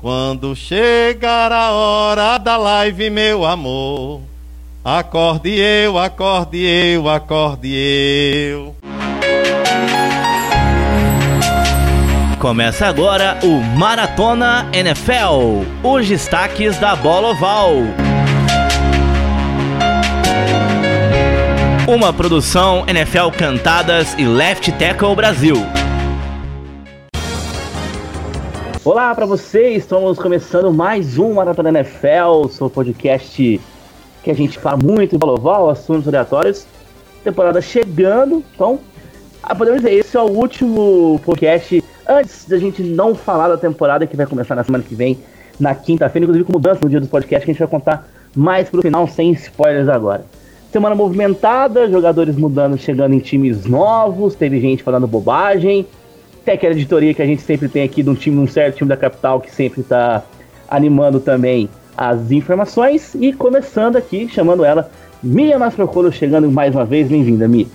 Quando chegar a hora da live, meu amor, acorde eu, acorde eu, acorde eu. Começa agora o Maratona NFL, os destaques da bola oval. Uma produção NFL Cantadas e Left Tackle Brasil. Olá para vocês, estamos começando mais um Maratona NFL, seu podcast que a gente fala muito em oval, assuntos aleatórios. Temporada chegando, então ah, podemos dizer, esse é o último podcast antes da gente não falar da temporada que vai começar na semana que vem, na quinta-feira, inclusive com mudança no dia do podcast que a gente vai contar mais pro final, sem spoilers agora. Semana movimentada, jogadores mudando, chegando em times novos, teve gente falando bobagem, tem aquela editoria que a gente sempre tem aqui de um time, um certo time da capital que sempre está animando também as informações. E começando aqui, chamando ela, Mia Masprocolo, chegando mais uma vez. Bem-vinda, Mia.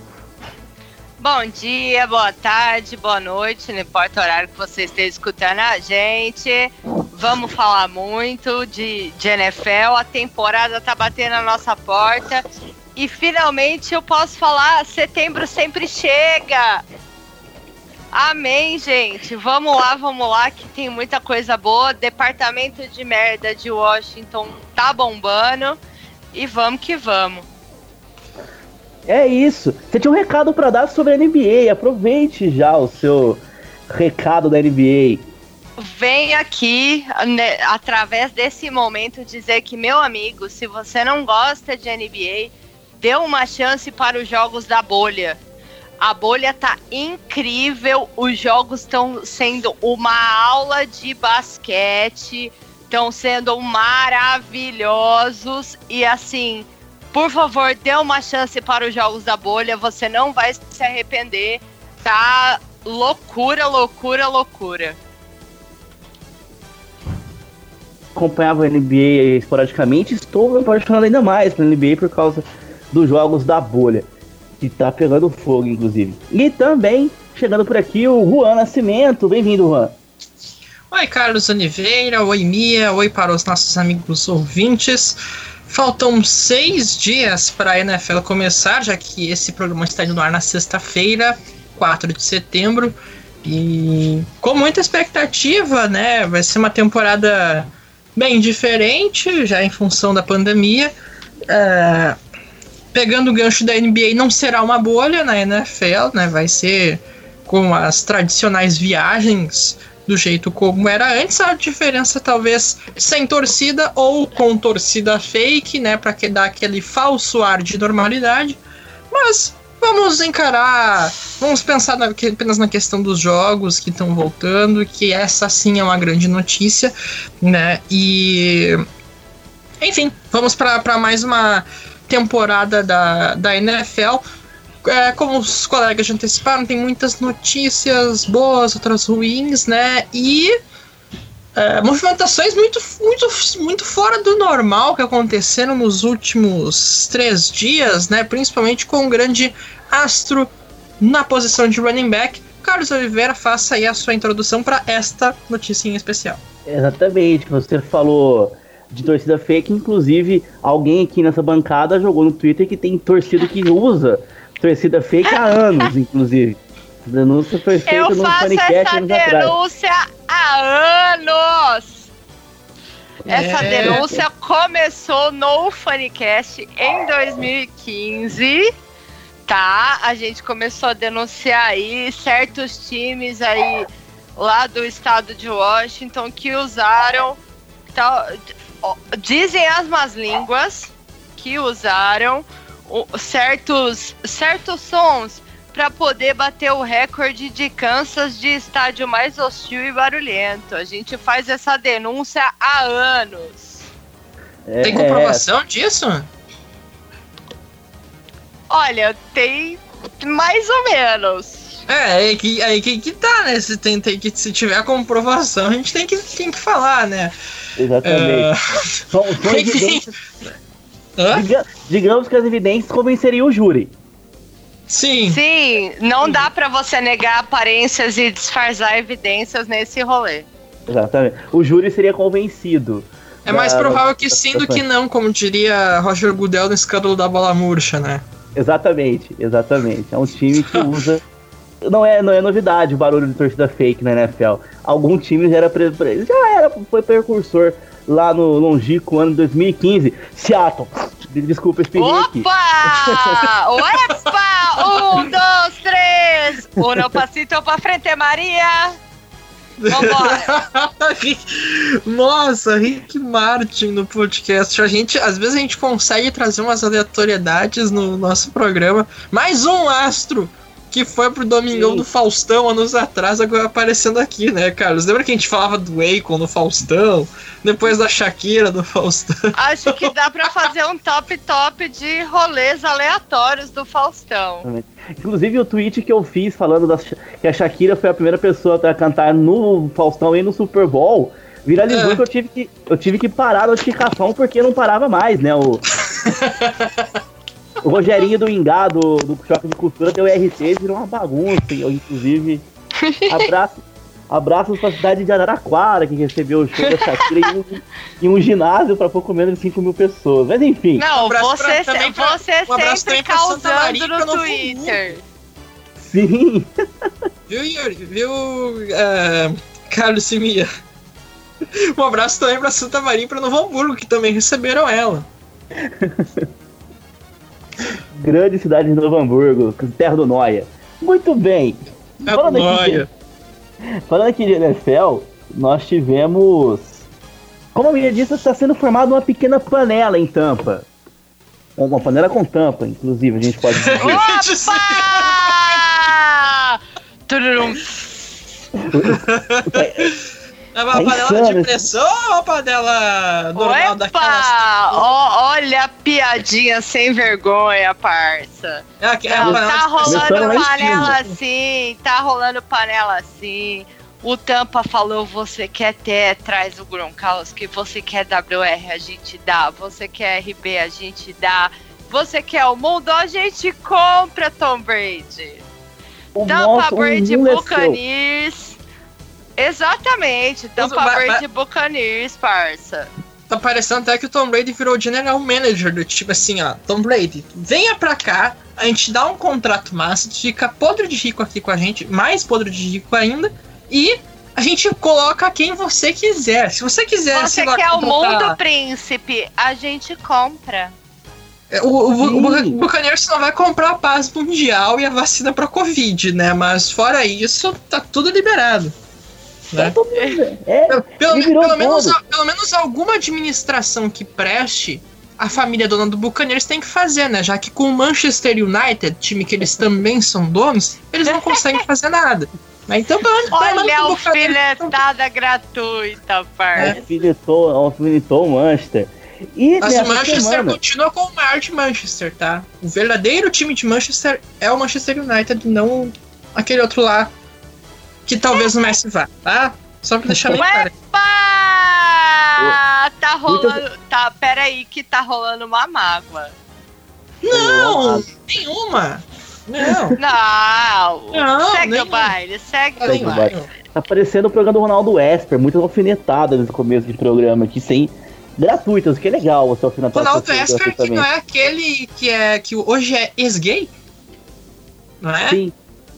Bom dia, boa tarde, boa noite, não importa o horário que você esteja escutando a gente. Vamos falar muito de, de NFL, a temporada tá batendo na nossa porta. E finalmente eu posso falar, setembro sempre chega! Amém, gente. Vamos lá, vamos lá, que tem muita coisa boa. Departamento de merda de Washington tá bombando. E vamos que vamos. É isso. Você tinha um recado para dar sobre a NBA. Aproveite já o seu recado da NBA. Vem aqui, né, através desse momento, dizer que, meu amigo, se você não gosta de NBA, dê uma chance para os jogos da bolha. A bolha tá incrível, os jogos estão sendo uma aula de basquete, estão sendo maravilhosos e assim, por favor, dê uma chance para os jogos da bolha, você não vai se arrepender. Tá loucura, loucura, loucura. Acompanhava a NBA esporadicamente, estou me apaixonando ainda mais pela NBA por causa dos jogos da bolha que tá pegando fogo, inclusive. E também, chegando por aqui, o Juan Nascimento. Bem-vindo, Juan. Oi, Carlos Oliveira. Oi, Mia. Oi para os nossos amigos ouvintes. Faltam seis dias para a NFL começar, já que esse programa está indo no ar na sexta-feira, 4 de setembro. E com muita expectativa, né? Vai ser uma temporada bem diferente, já em função da pandemia. É, pegando o gancho da NBA, não será uma bolha na NFL, né? Vai ser com as tradicionais viagens do jeito como era antes. A diferença talvez sem torcida ou com torcida fake, né? Para que dar aquele falso ar de normalidade. Mas vamos encarar, vamos pensar na, apenas na questão dos jogos que estão voltando, que essa sim é uma grande notícia, né? E enfim, vamos para mais uma temporada da, da NFL. É, como os colegas já anteciparam, tem muitas notícias boas, outras ruins, né? E é, movimentações muito, muito, muito fora do normal que aconteceram nos últimos três dias, né? Principalmente com um grande astro na posição de running back. Carlos Oliveira, faça aí a sua introdução para esta notícia em especial. Exatamente, você falou de torcida fake. Inclusive, alguém aqui nessa bancada jogou no Twitter que tem torcida que usa torcida fake há anos, inclusive. A denúncia foi feita Eu no faço essa denúncia há anos! Essa é. denúncia começou no Funicast em 2015, tá? A gente começou a denunciar aí certos times aí lá do estado de Washington que usaram tal, dizem as más línguas que usaram certos, certos sons para poder bater o recorde de Kansas de estádio mais hostil e barulhento. A gente faz essa denúncia há anos. É. Tem comprovação disso? Olha, tem mais ou menos. É, aí que, aí que, que tá, né? Se, tem, tem que, se tiver a comprovação, a gente tem que, tem que falar, né? Exatamente. Uh... São, são evidências. Diga, digamos que as evidências convenceriam o júri. Sim. Sim, não dá para você negar aparências e disfarçar evidências nesse rolê. Exatamente. O júri seria convencido. É mais provável que sim do que não, como diria Roger Goodell no escândalo da bola murcha, né? Exatamente, exatamente. É um time que usa. Não, é, não é novidade o barulho de torcida fake na NFL. Algum time já era, pre... já era foi precursor lá no longínquo ano 2015. Seattle. Desculpa, espirrei Opa! aqui. Opa! Um, dois, três! Uno passito pra frente, Maria! Vambora! Nossa, Rick Martin no podcast. A gente, às vezes a gente consegue trazer umas aleatoriedades no nosso programa. Mais um astro que foi pro Domingão Sim. do Faustão anos atrás, agora aparecendo aqui, né, Carlos? Lembra que a gente falava do Akon no Faustão? Depois da Shakira do Faustão? Acho que dá pra fazer um top top de rolês aleatórios do Faustão. Inclusive o tweet que eu fiz falando das, que a Shakira foi a primeira pessoa a cantar no Faustão e no Super Bowl viralizou é. que eu tive que eu tive que parar a notificação porque não parava mais, né? O O Rogerinho do Ingá, do, do Choque de Cultura, deu RT, virou uma bagunça. Inclusive, abraço, abraços pra cidade de Araraquara, que recebeu o show da Shakira em um, em um ginásio para pouco menos de 5 mil pessoas. Mas enfim. Não, um você, pra, pra, você um sempre causando no Twitter. Sim. Viu, Yuri? Viu, uh, Carlos Simia? Um abraço também pra Santa Maria e pra Novo Hamburgo, que também receberam ela. Grande cidade de Novo Hamburgo, terra do Noia. Muito bem. É falando, aqui de, falando aqui de NFL, nós tivemos. Como a menina disse, está sendo formada uma pequena panela em tampa. Uma panela com tampa, inclusive, a gente pode dizer. Opa! É uma é panela insano. de pressão ou uma panela normal daquela? olha a piadinha sem vergonha, parça. É, é Não, tá rolando panela assim, tá rolando panela assim. O Tampa falou: você quer ter, traz o Gronkowski. Você quer WR, a gente dá. Você quer RB, a gente dá. Você quer o mundo, a gente compra Tom Brady. O Tampa nosso, Brady Buccaneers. Exatamente, Tampa vai, Brady Buccaneers, parça. Tá parecendo até que o Tom Brady virou general manager do tipo assim, ó, Tom Brady, venha pra cá, a gente dá um contrato massa, fica podre de rico aqui com a gente, mais podre de rico ainda, e a gente coloca quem você quiser. Se você quiser, você quer o mundo príncipe, a gente compra. É, o, o, o Buccaneers não vai comprar a paz mundial e a vacina pra Covid, né? Mas fora isso, tá tudo liberado. Né? É, pelo, pelo, menos, pelo menos alguma administração que preste a família dona do Buccaneers tem que fazer, né? Já que com o Manchester United, time que eles também são donos, eles não conseguem fazer nada. Mas então, pelo menos, Olha a alfinetada gratuita, parça. Alfinetou, alfinetou o Manchester. E Mas o Manchester semana... continua com o maior de Manchester, tá? O verdadeiro time de Manchester é o Manchester United, não aquele outro lá que talvez o Messi vá, tá? Só pra deixar bem claro. Tá rolando. Tá, pera aí que tá rolando uma mágoa. Não, nenhuma. Não. Não. não segue nenhum. o baile, segue o baile. Tá parecendo o programa do Ronaldo Esper, muitas alfinetadas nesse começo de programa aqui, sem gratuitas, que é legal você alfinetar. Ronaldo Esper que não é aquele que é que hoje é ex-gay? Não é? Sim.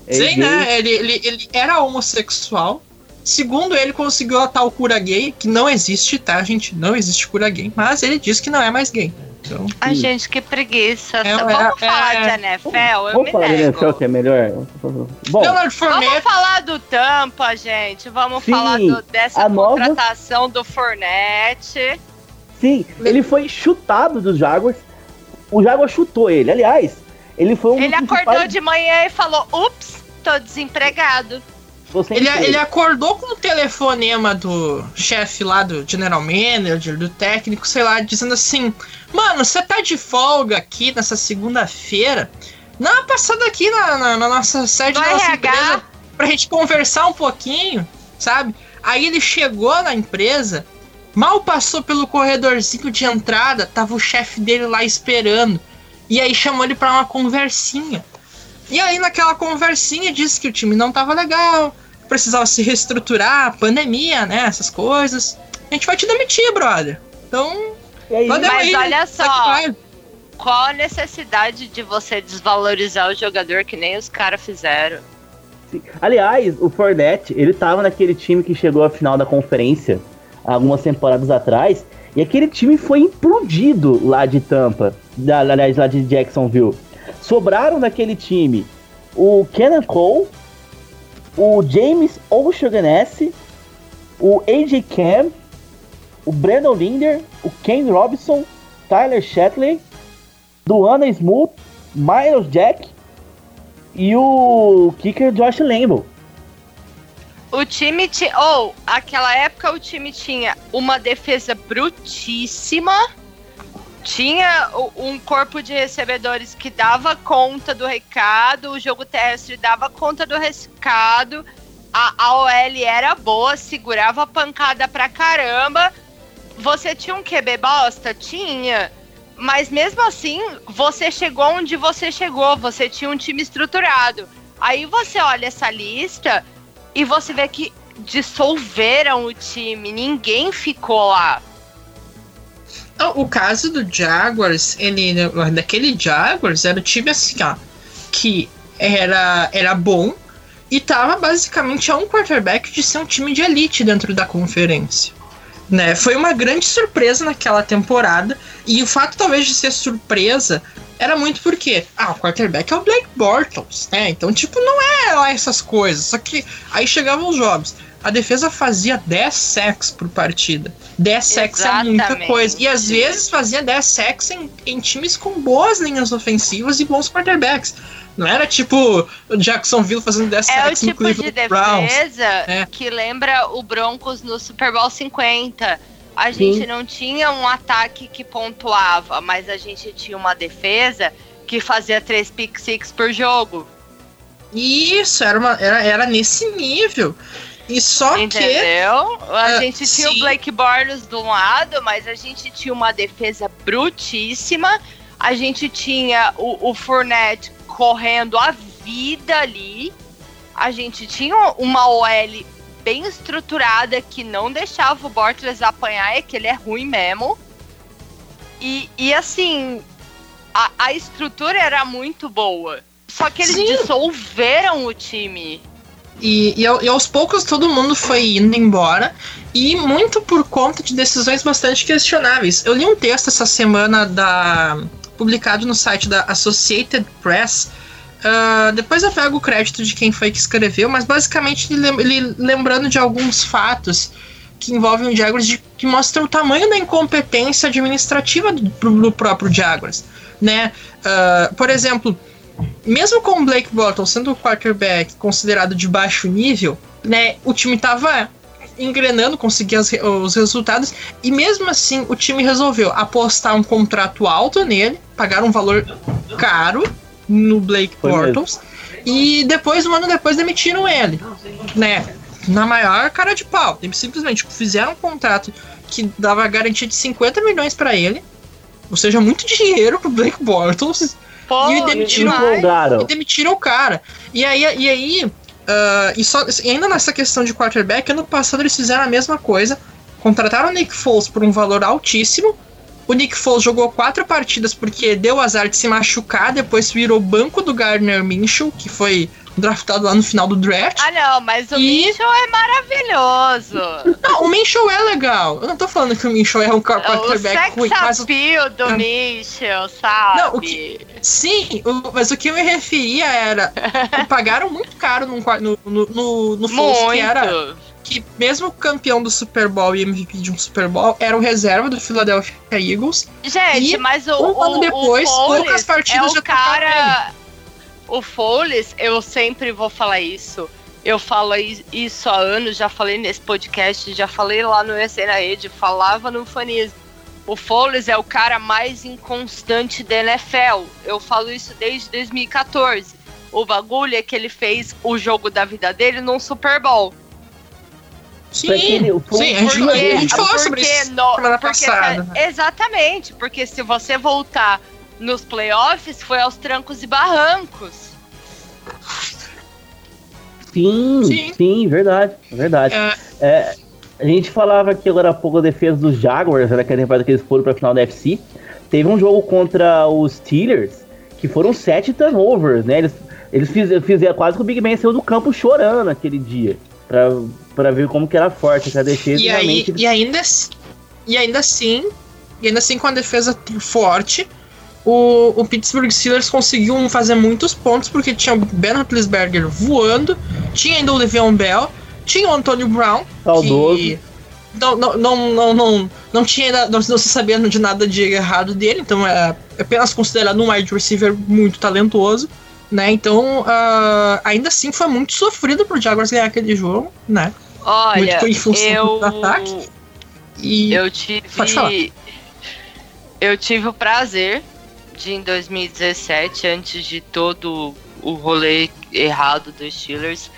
Sim, né? Ele, ele, ele era homossexual. Segundo ele, conseguiu a tal cura gay, que não existe, tá, gente? Não existe cura gay. Mas ele diz que não é mais gay. Então, a gente, que preguiça. É, vamos é, falar é, de NFL? Eu vamos falar nego. de NFL que é melhor. Bom, vamos falar do Tampa, gente. Vamos sim, falar do, dessa contratação nova... do Fornette. Sim, ele foi chutado dos Jaguars. O Jaguar chutou ele. Aliás, ele foi um Ele acordou de manhã e falou: ups, tô desempregado. Ele, ele, acordou com o telefonema do chefe lá do General Manager, do técnico, sei lá, dizendo assim: Mano, você tá de folga aqui nessa segunda-feira? Dá uma passada aqui na, na, na nossa sede da nossa empresa pra gente conversar um pouquinho, sabe? Aí ele chegou na empresa, mal passou pelo corredorzinho de entrada, tava o chefe dele lá esperando. E aí chamou ele para uma conversinha. E aí naquela conversinha disse que o time não tava legal, precisava se reestruturar, pandemia, né? Essas coisas. A gente vai te demitir, brother. Então. Aí, mas aí, olha só. Qual a necessidade de você desvalorizar o jogador que nem os caras fizeram? Aliás, o Fournette, ele tava naquele time que chegou à final da conferência algumas temporadas atrás, e aquele time foi implodido lá de Tampa, da, aliás, lá de Jacksonville. Sobraram naquele time o Kenan Cole, o James O'Shaughnessy, o AJ Cam, o Brandon Linder, o Ken Robinson, Tyler Shatley, Duana Smooth, Miles Jack e o kicker Josh Lambo. O time tinha. Ou, oh, aquela época o time tinha uma defesa brutíssima. Tinha um corpo de recebedores que dava conta do recado, o jogo terrestre dava conta do recado, a, a OL era boa, segurava a pancada pra caramba. Você tinha um QB bosta? Tinha. Mas mesmo assim, você chegou onde você chegou, você tinha um time estruturado. Aí você olha essa lista e você vê que dissolveram o time, ninguém ficou lá. O caso do Jaguars, ele daquele Jaguars era o time assim, ó, que era era bom e tava basicamente a um quarterback de ser um time de elite dentro da conferência. Né? Foi uma grande surpresa naquela temporada e o fato talvez de ser surpresa era muito porque, ah, o quarterback é o Blake Bortles, né? Então, tipo, não é lá essas coisas. Só que aí chegavam os jogos. A defesa fazia 10 sacks por partida. 10 sacks é muita coisa. E às vezes fazia 10 sacks em, em times com boas linhas ofensivas e bons quarterbacks. Não era tipo o Jacksonville fazendo 10 é sacks no tipo Cleveland Browns. É o tipo de defesa que lembra o Broncos no Super Bowl 50 a gente Sim. não tinha um ataque que pontuava, mas a gente tinha uma defesa que fazia três pick six por jogo. Isso, era, uma, era, era nesse nível. E só Entendeu? que. Entendeu? A uh, gente tinha sim. o Blake Bortles do lado, mas a gente tinha uma defesa brutíssima. A gente tinha o, o Fournette correndo a vida ali. A gente tinha uma OL bem estruturada que não deixava o Bortles apanhar, é que ele é ruim mesmo. E, e assim, a, a estrutura era muito boa. Só que eles Sim. dissolveram o time. E, e, e, aos poucos todo mundo foi indo embora. E muito por conta de decisões bastante questionáveis. Eu li um texto essa semana da publicado no site da Associated Press Uh, depois eu pego o crédito de quem foi que escreveu, mas basicamente ele, lembrando de alguns fatos que envolvem o Jaguars de, que mostram o tamanho da incompetência administrativa do, do próprio Jaguars. Né? Uh, por exemplo, mesmo com o Blake Bortles sendo o quarterback considerado de baixo nível, né, o time estava engrenando, conseguia os resultados, e mesmo assim o time resolveu apostar um contrato alto nele, pagar um valor caro no Blake Bortles. E depois, um ano depois, demitiram ele. Né? Na maior cara de pau. Eles simplesmente fizeram um contrato que dava garantia de 50 milhões para ele. Ou seja, muito dinheiro pro Blake Bortles. Pô, e demitiram, e demitiram o cara. E aí, e aí uh, e, só, e ainda nessa questão de quarterback, ano passado eles fizeram a mesma coisa. Contrataram o Nick Foles por um valor altíssimo o Nick Foles jogou quatro partidas porque deu azar de se machucar, depois virou banco do Gardner Minshew, que foi draftado lá no final do draft. Ah, não, mas o e... Minshew é maravilhoso. Não, o Minshew é legal. Eu não tô falando que o Minshew é um quarterback ruim. Mas o do ah. Minshew, sabe? Não, o que... Sim, o... mas o que eu me referia era... pagaram muito caro no, no, no, no Foles, que era que mesmo campeão do Super Bowl e MVP de um Super Bowl era o reserva do Philadelphia Eagles. Gente, e mas o, um ano depois, poucas partidas é já cara. O Foles, eu sempre vou falar isso. Eu falo isso há anos, já falei nesse podcast, já falei lá no EC na Rede, falava no fanismo. O Foles é o cara mais inconstante da NFL. Eu falo isso desde 2014. O bagulho é que ele fez o jogo da vida dele num Super Bowl. Sim, aquele, sim a, gente, porque, a gente falou sobre isso no, semana passada. exatamente, porque se você voltar nos playoffs, foi aos trancos e barrancos. Sim, sim, sim verdade, verdade. É... É, a gente falava aqui agora há pouco a defesa dos Jaguars, era aquela temporada que eles foram para a final da FC. Teve um jogo contra os Steelers que foram sete turnovers, né? Eles, eles fizeram, fizeram quase que o Big Ben saiu do campo chorando aquele dia. Pra, pra ver como que era forte essa defesa. E, aí, e, ainda, e ainda assim, e ainda assim com a defesa forte, o, o Pittsburgh Steelers conseguiu fazer muitos pontos porque tinha o Ben Roethlisberger voando, tinha ainda o Le'Veon Bell, tinha o Antonio Brown, Saudoso. que não, não, não, não, não, não tinha ainda, não, não se sabia de nada de errado dele, então é apenas considerado um wide receiver muito talentoso, né? Então, uh, ainda assim foi muito sofrido pro Jaguars ganhar aquele jogo, né? Olha, em função eu... ataque. E eu tive eu tive o prazer de em 2017, antes de todo o rolê errado dos Steelers,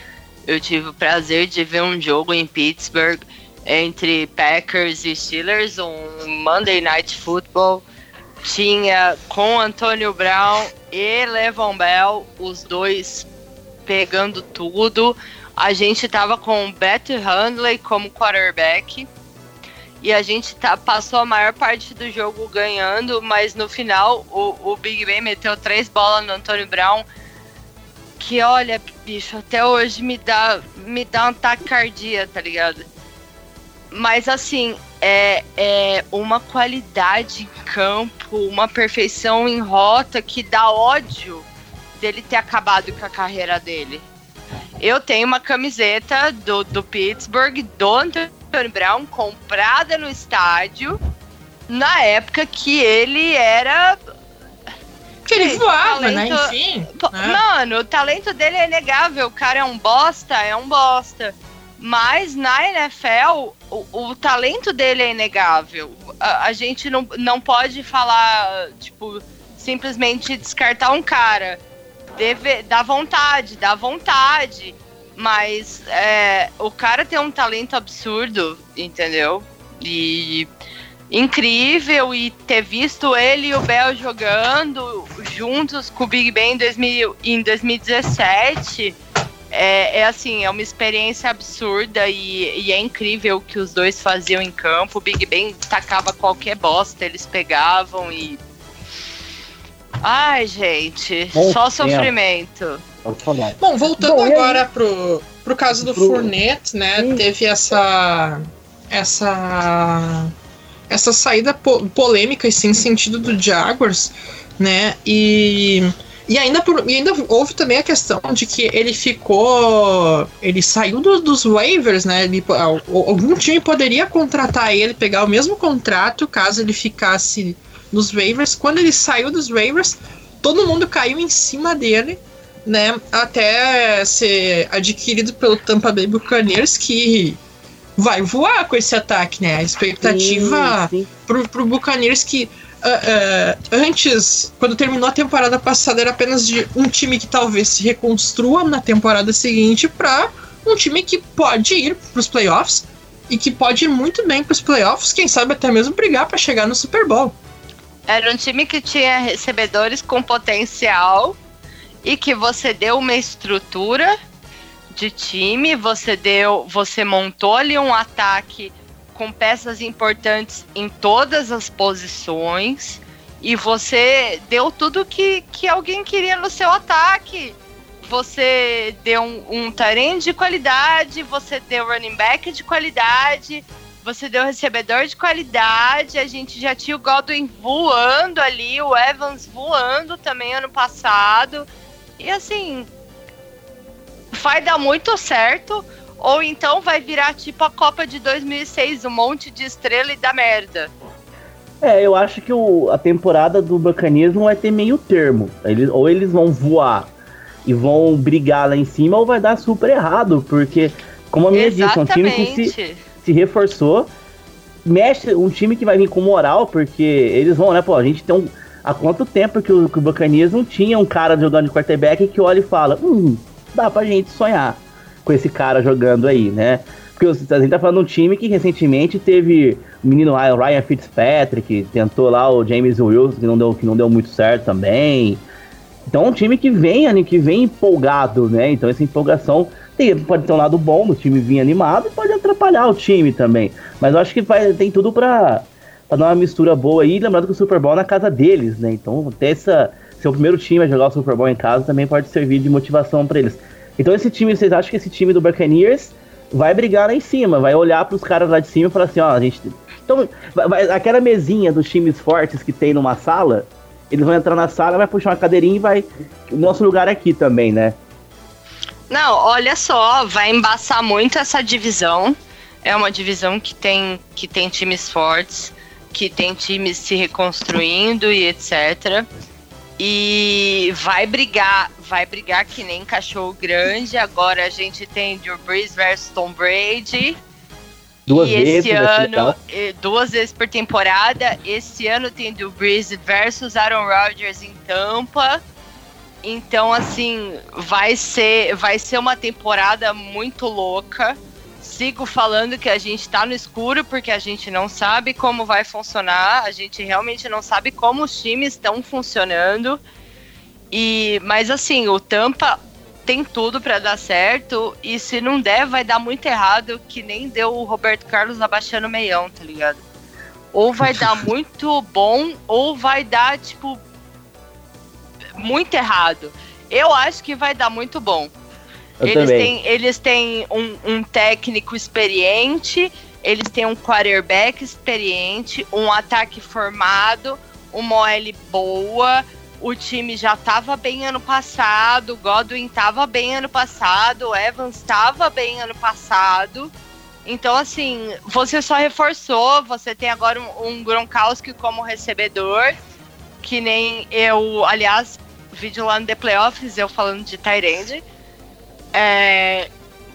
eu tive o prazer de ver um jogo em Pittsburgh entre Packers e Steelers, um Monday Night Football. Tinha com Antônio Brown e Levon Bell, os dois pegando tudo. A gente tava com Beth Handley como quarterback. E a gente tá, passou a maior parte do jogo ganhando, mas no final o, o Big Ben meteu três bolas no Antônio Brown. Que olha, bicho, até hoje me dá, me dá um ataque cardíaco, tá ligado? Mas assim, é, é uma qualidade em campo, uma perfeição em rota que dá ódio dele ter acabado com a carreira dele. Eu tenho uma camiseta do, do Pittsburgh, do Anthony Brown, comprada no estádio, na época que ele era. Que ele voava, né? talento... né? Enfim. Né? Mano, o talento dele é inegável. O cara é um bosta, é um bosta. Mas na NFL, o, o talento dele é inegável. A, a, gente não, não pode falar, tipo, simplesmente descartar um cara. Deve, dá vontade, dá vontade. Mas é, o cara tem um talento absurdo, entendeu? E incrível e ter visto ele e o Bell jogando juntos com o Big Ben em, 2000, em 2017 é, é, assim, é uma experiência absurda e, e, é incrível o que os dois faziam em campo. O Big Ben tacava qualquer bosta, eles pegavam e. Ai, gente, Bom, só sofrimento. Bom, voltando Bom, agora pro, pro caso do pro... Fournette, né? Sim. Teve essa. Essa. Essa saída po polêmica e sem sentido do Jaguars, né? E e ainda, por, e ainda houve também a questão de que ele ficou. Ele saiu do, dos waivers, né? Ele, algum time poderia contratar ele, pegar o mesmo contrato caso ele ficasse nos waivers. Quando ele saiu dos waivers, todo mundo caiu em cima dele, né? Até ser adquirido pelo Tampa Bay Buccaneers, que vai voar com esse ataque, né? A expectativa sim, sim. Pro, pro Buccaneers que Uh, uh, antes, quando terminou a temporada passada, era apenas de um time que talvez se reconstrua na temporada seguinte para um time que pode ir para os playoffs e que pode ir muito bem para os playoffs, quem sabe até mesmo brigar para chegar no Super Bowl. Era um time que tinha recebedores com potencial e que você deu uma estrutura de time, você deu, você montou ali um ataque com peças importantes em todas as posições e você deu tudo que, que alguém queria no seu ataque. Você deu um, um de qualidade, você deu running back de qualidade, você deu recebedor de qualidade. A gente já tinha o Godwin voando ali, o Evans voando também ano passado. E assim, vai dar muito certo. Ou então vai virar tipo a Copa de 2006, um monte de estrela e da merda. É, eu acho que o, a temporada do Bacanismo vai ter meio termo. Eles, ou eles vão voar e vão brigar lá em cima, ou vai dar super errado, porque, como a minha disse, é um time que se, se reforçou. Mexe um time que vai vir com moral, porque eles vão, né? Pô, a gente tem um. Há quanto tempo que o, que o Bacanismo tinha um cara jogando de quarterback que olha e fala: Hum, dá pra gente sonhar com esse cara jogando aí, né? Porque a gente tá falando de um time que recentemente teve o menino Ryan Fitzpatrick, tentou lá o James Wilson, que não deu, que não deu muito certo também. Então é um time que vem, que vem empolgado, né? Então essa empolgação tem, pode ter um lado bom do time vir animado e pode atrapalhar o time também. Mas eu acho que vai, tem tudo pra, pra dar uma mistura boa aí. Lembrando que o Super Bowl é na casa deles, né? Então, ter essa, ser o primeiro time a jogar o Super Bowl em casa também pode servir de motivação para eles. Então, esse time, vocês acham que esse time do Buccaneers vai brigar lá em cima, vai olhar para os caras lá de cima e falar assim: ó, a gente. Então, vai, aquela mesinha dos times fortes que tem numa sala, eles vão entrar na sala, vai puxar uma cadeirinha e vai. Nosso lugar é aqui também, né? Não, olha só, vai embaçar muito essa divisão. É uma divisão que tem, que tem times fortes, que tem times se reconstruindo e etc. E vai brigar, vai brigar que nem cachorro grande. Agora a gente tem Drew Brees versus Tom Brady. Duas e vezes esse ano, duas vezes por temporada. Esse ano tem Drew Brees versus Aaron Rodgers em Tampa. Então, assim, vai ser, vai ser uma temporada muito louca. Sigo falando que a gente tá no escuro porque a gente não sabe como vai funcionar, a gente realmente não sabe como os times estão funcionando. E, mas assim, o Tampa tem tudo para dar certo e se não der, vai dar muito errado, que nem deu o Roberto Carlos abaixando o meião, tá ligado? Ou vai dar muito bom, ou vai dar, tipo, muito errado. Eu acho que vai dar muito bom. Eu eles também. têm, eles têm um, um técnico experiente, eles têm um quarterback experiente, um ataque formado, uma OL boa. O time já estava bem ano passado, Godwin estava bem ano passado, o Evans estava bem ano passado. Então, assim, você só reforçou, você tem agora um, um Gronkowski como recebedor, que nem eu, aliás, vídeo lá no The Playoffs, eu falando de Tyrande. É,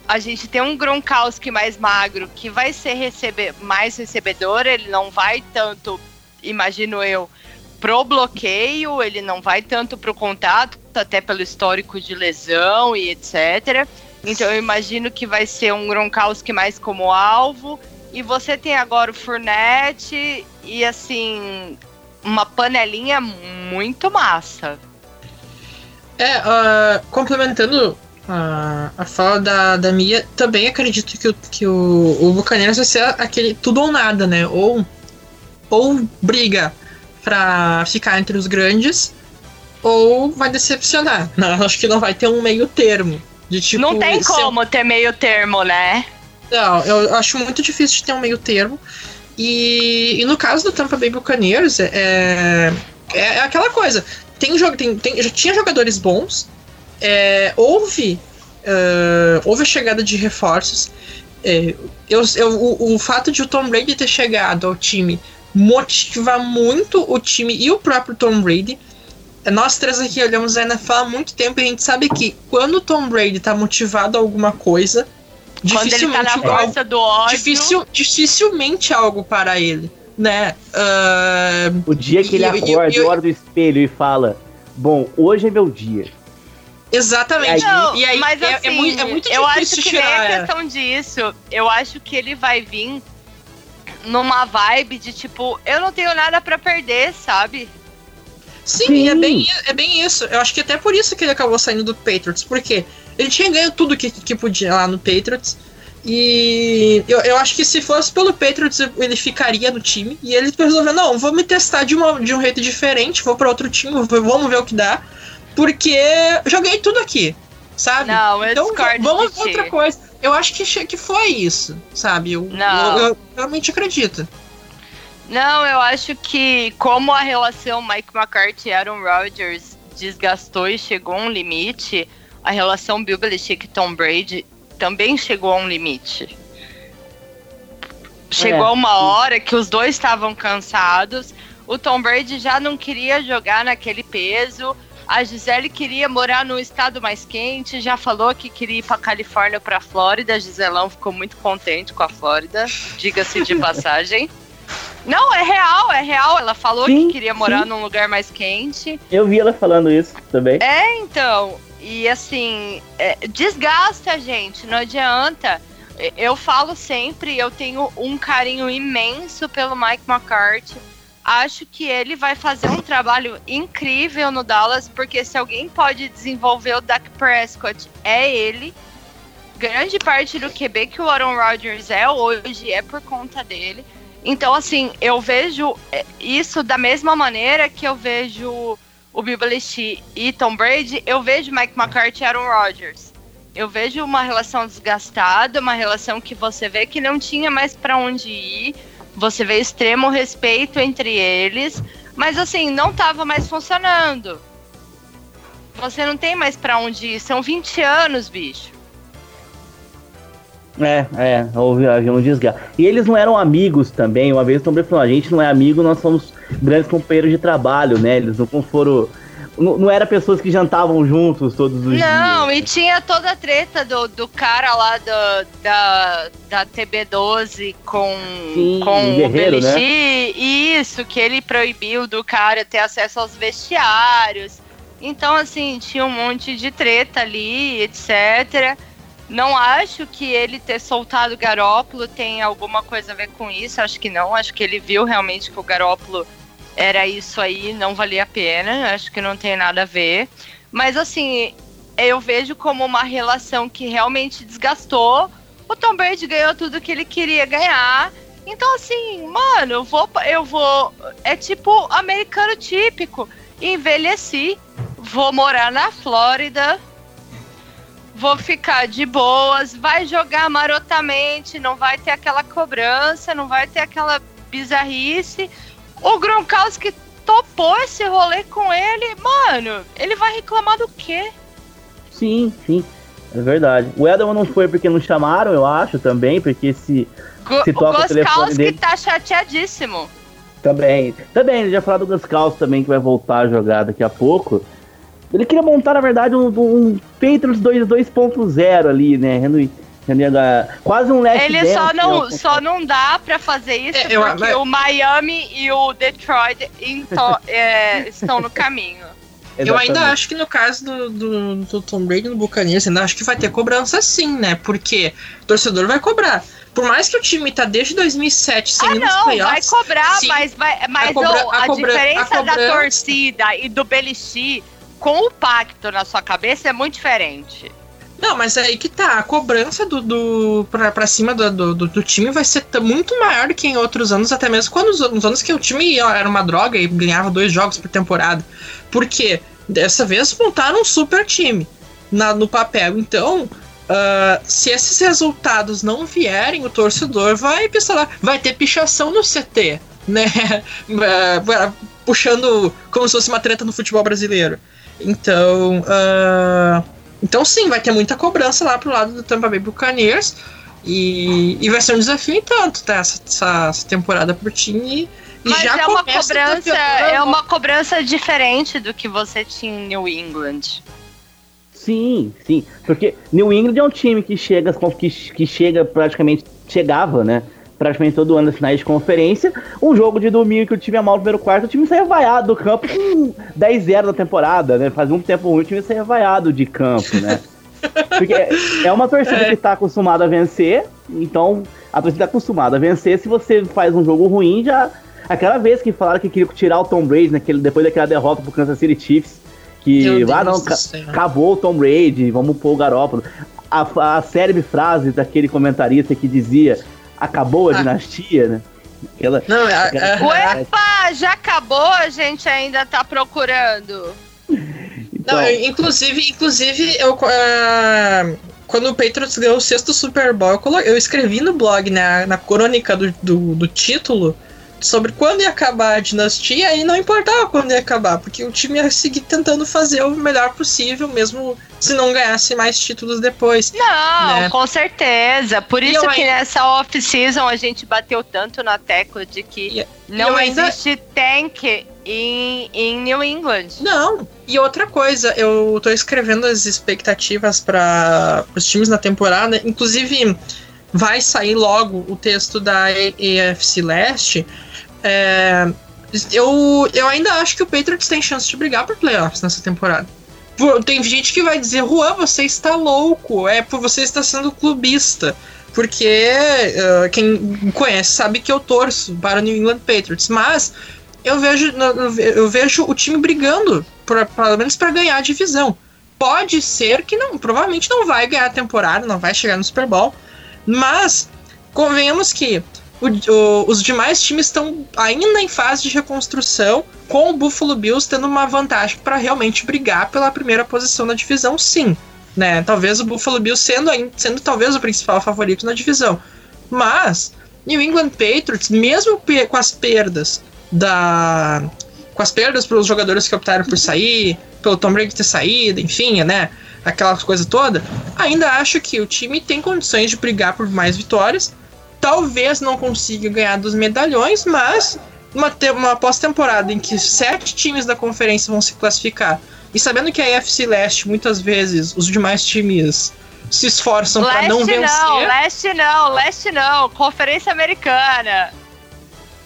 a gente tem um Gronkowski mais magro que vai ser recebe mais recebedor, ele não vai tanto, imagino eu, pro bloqueio, ele não vai tanto pro contato, até pelo histórico de lesão e etc. Então eu imagino que vai ser um Gronkowski mais como alvo. E você tem agora o Fournette e assim, uma panelinha muito massa. É, uh, complementando a, a fala da, da Mia, também acredito que, o, que o, o Buccaneers vai ser aquele tudo ou nada, né? Ou, ou briga pra ficar entre os grandes, ou vai decepcionar. Não, acho que não vai ter um meio termo. De, tipo, Não tem ser- como ter meio termo, né? Não, eu acho muito difícil de ter um meio termo. E, e no caso do Tampa Bay Buccaneers, é, é, é aquela coisa. Tem, tem, tem, já tinha jogadores bons, é, houve, é, houve a chegada de reforços. É, eu, eu, o, o fato de o Tom Brady ter chegado ao time motiva muito o time e o próprio Tom Brady. Nós três aqui olhamos a NFL há muito tempo e a gente sabe que quando o Tom Brady tá motivado a alguma coisa, Quando tá na algo- força do ódio. Dificil, dificilmente algo para ele, né? Ah, O dia que ele acorda, e- olha do espelho e fala: Bom, hoje é meu dia. exatamente. Não, e aí mas é, assim, é muito, é muito eu acho que nem tirar. é questão disso. Eu acho que ele vai vir numa vibe de tipo, eu não tenho nada pra perder, sabe? Sim, Sim. É, bem, é bem isso. Eu acho que até por isso que ele acabou saindo do Patriots, porque ele tinha ganho tudo que, que podia lá no Patriots. E eu, eu acho que se fosse pelo Patriots, ele ficaria no time. E ele resolveu, não, vou me testar de, uma, de um jeito diferente, vou para outro time, vamos ver o que dá. Porque joguei tudo aqui, sabe? Não, eu então discordo vamos ver outra coisa. Eu acho que, que foi isso, sabe? Eu, Não. eu- eu realmente acredito. Não, eu acho que como a relação Mike McCarthy e Aaron Rodgers desgastou e chegou a um limite, a relação Bill Belichick e Tom Brady também chegou a um limite. Chegou É. uma hora que os dois estavam cansados, o Tom Brady já não queria jogar naquele peso, a Gisele queria morar num estado mais quente, já falou que queria ir pra Califórnia ou pra Flórida, a Giselão ficou muito contente com a Flórida, diga-se de passagem. Não, é real, é real. Ela falou Sim, que queria morar sim. num lugar mais quente. Eu vi ela falando isso também. É, então. E assim, é, desgasta, gente. Não adianta. Eu falo sempre, eu tenho um carinho imenso pelo Mike McCarthy. Acho que ele vai fazer um trabalho incrível no Dallas, porque se alguém pode desenvolver o Dak Prescott, é ele. grande parte do QB que o Aaron Rodgers é hoje é por conta dele. Então, assim, eu vejo é, isso da mesma maneira que eu vejo o Bill e Tom Brady, eu vejo Mike McCarthy e Aaron Rodgers. Eu vejo uma relação desgastada, uma relação que você vê que não tinha mais para onde ir. Você vê extremo respeito entre eles, mas assim, não estava mais funcionando. Você não tem mais para onde ir. São 20 anos, bicho. É, é, houve havia um desgaste. E eles não eram amigos também. Uma vez o Tom Brady falou: a gente não é amigo, nós somos grandes companheiros de trabalho, né? Eles não foram. Não, não era pessoas que jantavam juntos todos os não, dias. Não, e tinha toda a treta do, do cara lá do, da, da TB12 com, Sim, com o BLX. Né? Isso, que ele proibiu do cara ter acesso aos vestiários. Então, assim, tinha um monte de treta ali, etc. Não acho que ele ter soltado o Garópolo tem alguma coisa a ver com isso. Acho que não. Acho que ele viu realmente que o Garópolo era isso aí, não valia a pena. Acho que não tem nada a ver. Mas assim, eu vejo como uma relação que realmente desgastou. O Tom Brady ganhou tudo que ele queria ganhar. Então, assim, mano, eu vou. Eu vou. É tipo americano típico. Envelheci. Vou morar na Flórida vou ficar de boas, vai jogar marotamente, não vai ter aquela cobrança, não vai ter aquela bizarrice. O Gronkowski topou esse rolê com ele, mano, ele vai reclamar do quê? Sim, sim, é verdade. O Edelman não foi porque não chamaram, eu acho, também, porque se, Go se toca o, o telefone dele... tá chateadíssimo. Também, também, ele já falou do Gronkowski também, que vai voltar a jogar daqui a pouco. Ele queria montar, na verdade, um, um Patriots 2.0 ali, né? Quase um last Ele dance, só não, só não dá pra fazer isso é, eu, porque mas... o Miami e o Detroit into, é, estão no caminho. Exatamente. Eu ainda acho que no caso do, do, do Tom Brady no Buccaneers, ainda acho que vai ter cobrança sim, né? Porque o torcedor vai cobrar. Por mais que o time tá desde 2007 sem ah, não, playoffs... vai cobrar, sim, mas, vai, mas a, cobra, a, a diferença a da torcida e do Belichick com o pacto na sua cabeça é muito diferente. Não, mas aí que tá. A cobrança do, do pra, pra cima do, do, do, time vai ser muito maior do que em outros anos, até mesmo quando nos anos que o time era uma droga e ganhava dois jogos por temporada. Porque dessa vez montaram um super time na, no papel. Então, uh, se esses resultados não vierem, o torcedor vai pistolar. Vai ter pichação no CT, né? Uh, puxando como se fosse uma treta no futebol brasileiro. Então, uh, então sim, vai ter muita cobrança lá pro lado do Tampa Bay Buccaneers. E, e vai ser um desafio tanto, tá? Essa, essa, essa temporada pro time. E Mas já é uma cobrança, é uma cobrança diferente do que você tinha em New England. Sim, sim. Porque New England é um time que chega, que, que chega praticamente. Chegava, né? Praticamente todo ano nas finais de conferência. Um jogo de domingo que o time é mal no primeiro quarto, o time saia vaiado do campo com 10-0 da temporada, né? Faz um tempo ruim, o time saia vaiado de campo, né? Porque é uma torcida é. que está acostumada a vencer, então a torcida está acostumada a vencer. Se você faz um jogo ruim, já. Aquela vez que falaram que queria tirar o Tom Brady naquele, depois daquela derrota pro Kansas City Chiefs, que ah não, acabou o Tom Brady, vamos pôr o Garópolo. A, a célebre frase daquele comentarista que dizia acabou a ah. dinastia, né? Aquela, não, a, aquela... Uepa, já acabou, a gente ainda tá procurando. Então... Não, inclusive, inclusive, eu, uh, quando o Patriots ganhou o sexto Super Bowl, eu, eu escrevi no blog, né, na crônica do, do, do título, sobre quando ia acabar a dinastia e não importava quando ia acabar, porque o time ia seguir tentando fazer o melhor possível, mesmo se não ganhasse mais títulos depois. Não, né? com certeza. Por isso que ainda... nessa off-season a gente bateu tanto na tecla de que e, não ainda... existe tank em, em New England. Não. E outra coisa, eu tô escrevendo as expectativas para os times na temporada, inclusive vai sair logo o texto da EFC Leste é, eu, eu ainda acho que o Patriots tem chance de brigar por playoffs nessa temporada. Tem gente que vai dizer, Juan, você está louco, é por você estar sendo clubista. Porque uh, quem conhece sabe que eu torço para o New England Patriots. Mas eu vejo, eu vejo o time brigando, pelo menos para ganhar a divisão. pode ser que não, provavelmente não vai ganhar a temporada, não vai chegar no Super Bowl, mas convenhamos que o, o, os demais times estão ainda em fase de reconstrução, com o Buffalo Bills tendo uma vantagem para realmente brigar pela primeira posição na divisão, sim. Né? Talvez o Buffalo Bills sendo, sendo talvez o principal favorito na divisão. Mas New England Patriots, mesmo com as perdas da. Com as perdas para os jogadores que optaram por sair, pelo Tom Brady ter saído, enfim, né? Aquela coisa toda, ainda acho que o time tem condições de brigar por mais vitórias Talvez não consiga ganhar dos medalhões, mas uma, uma pós-temporada em que sete times da conferência vão se classificar, e sabendo que a AFC Leste, muitas vezes, os demais times se esforçam para não vencer. Não, leste não, leste não, Conferência Americana.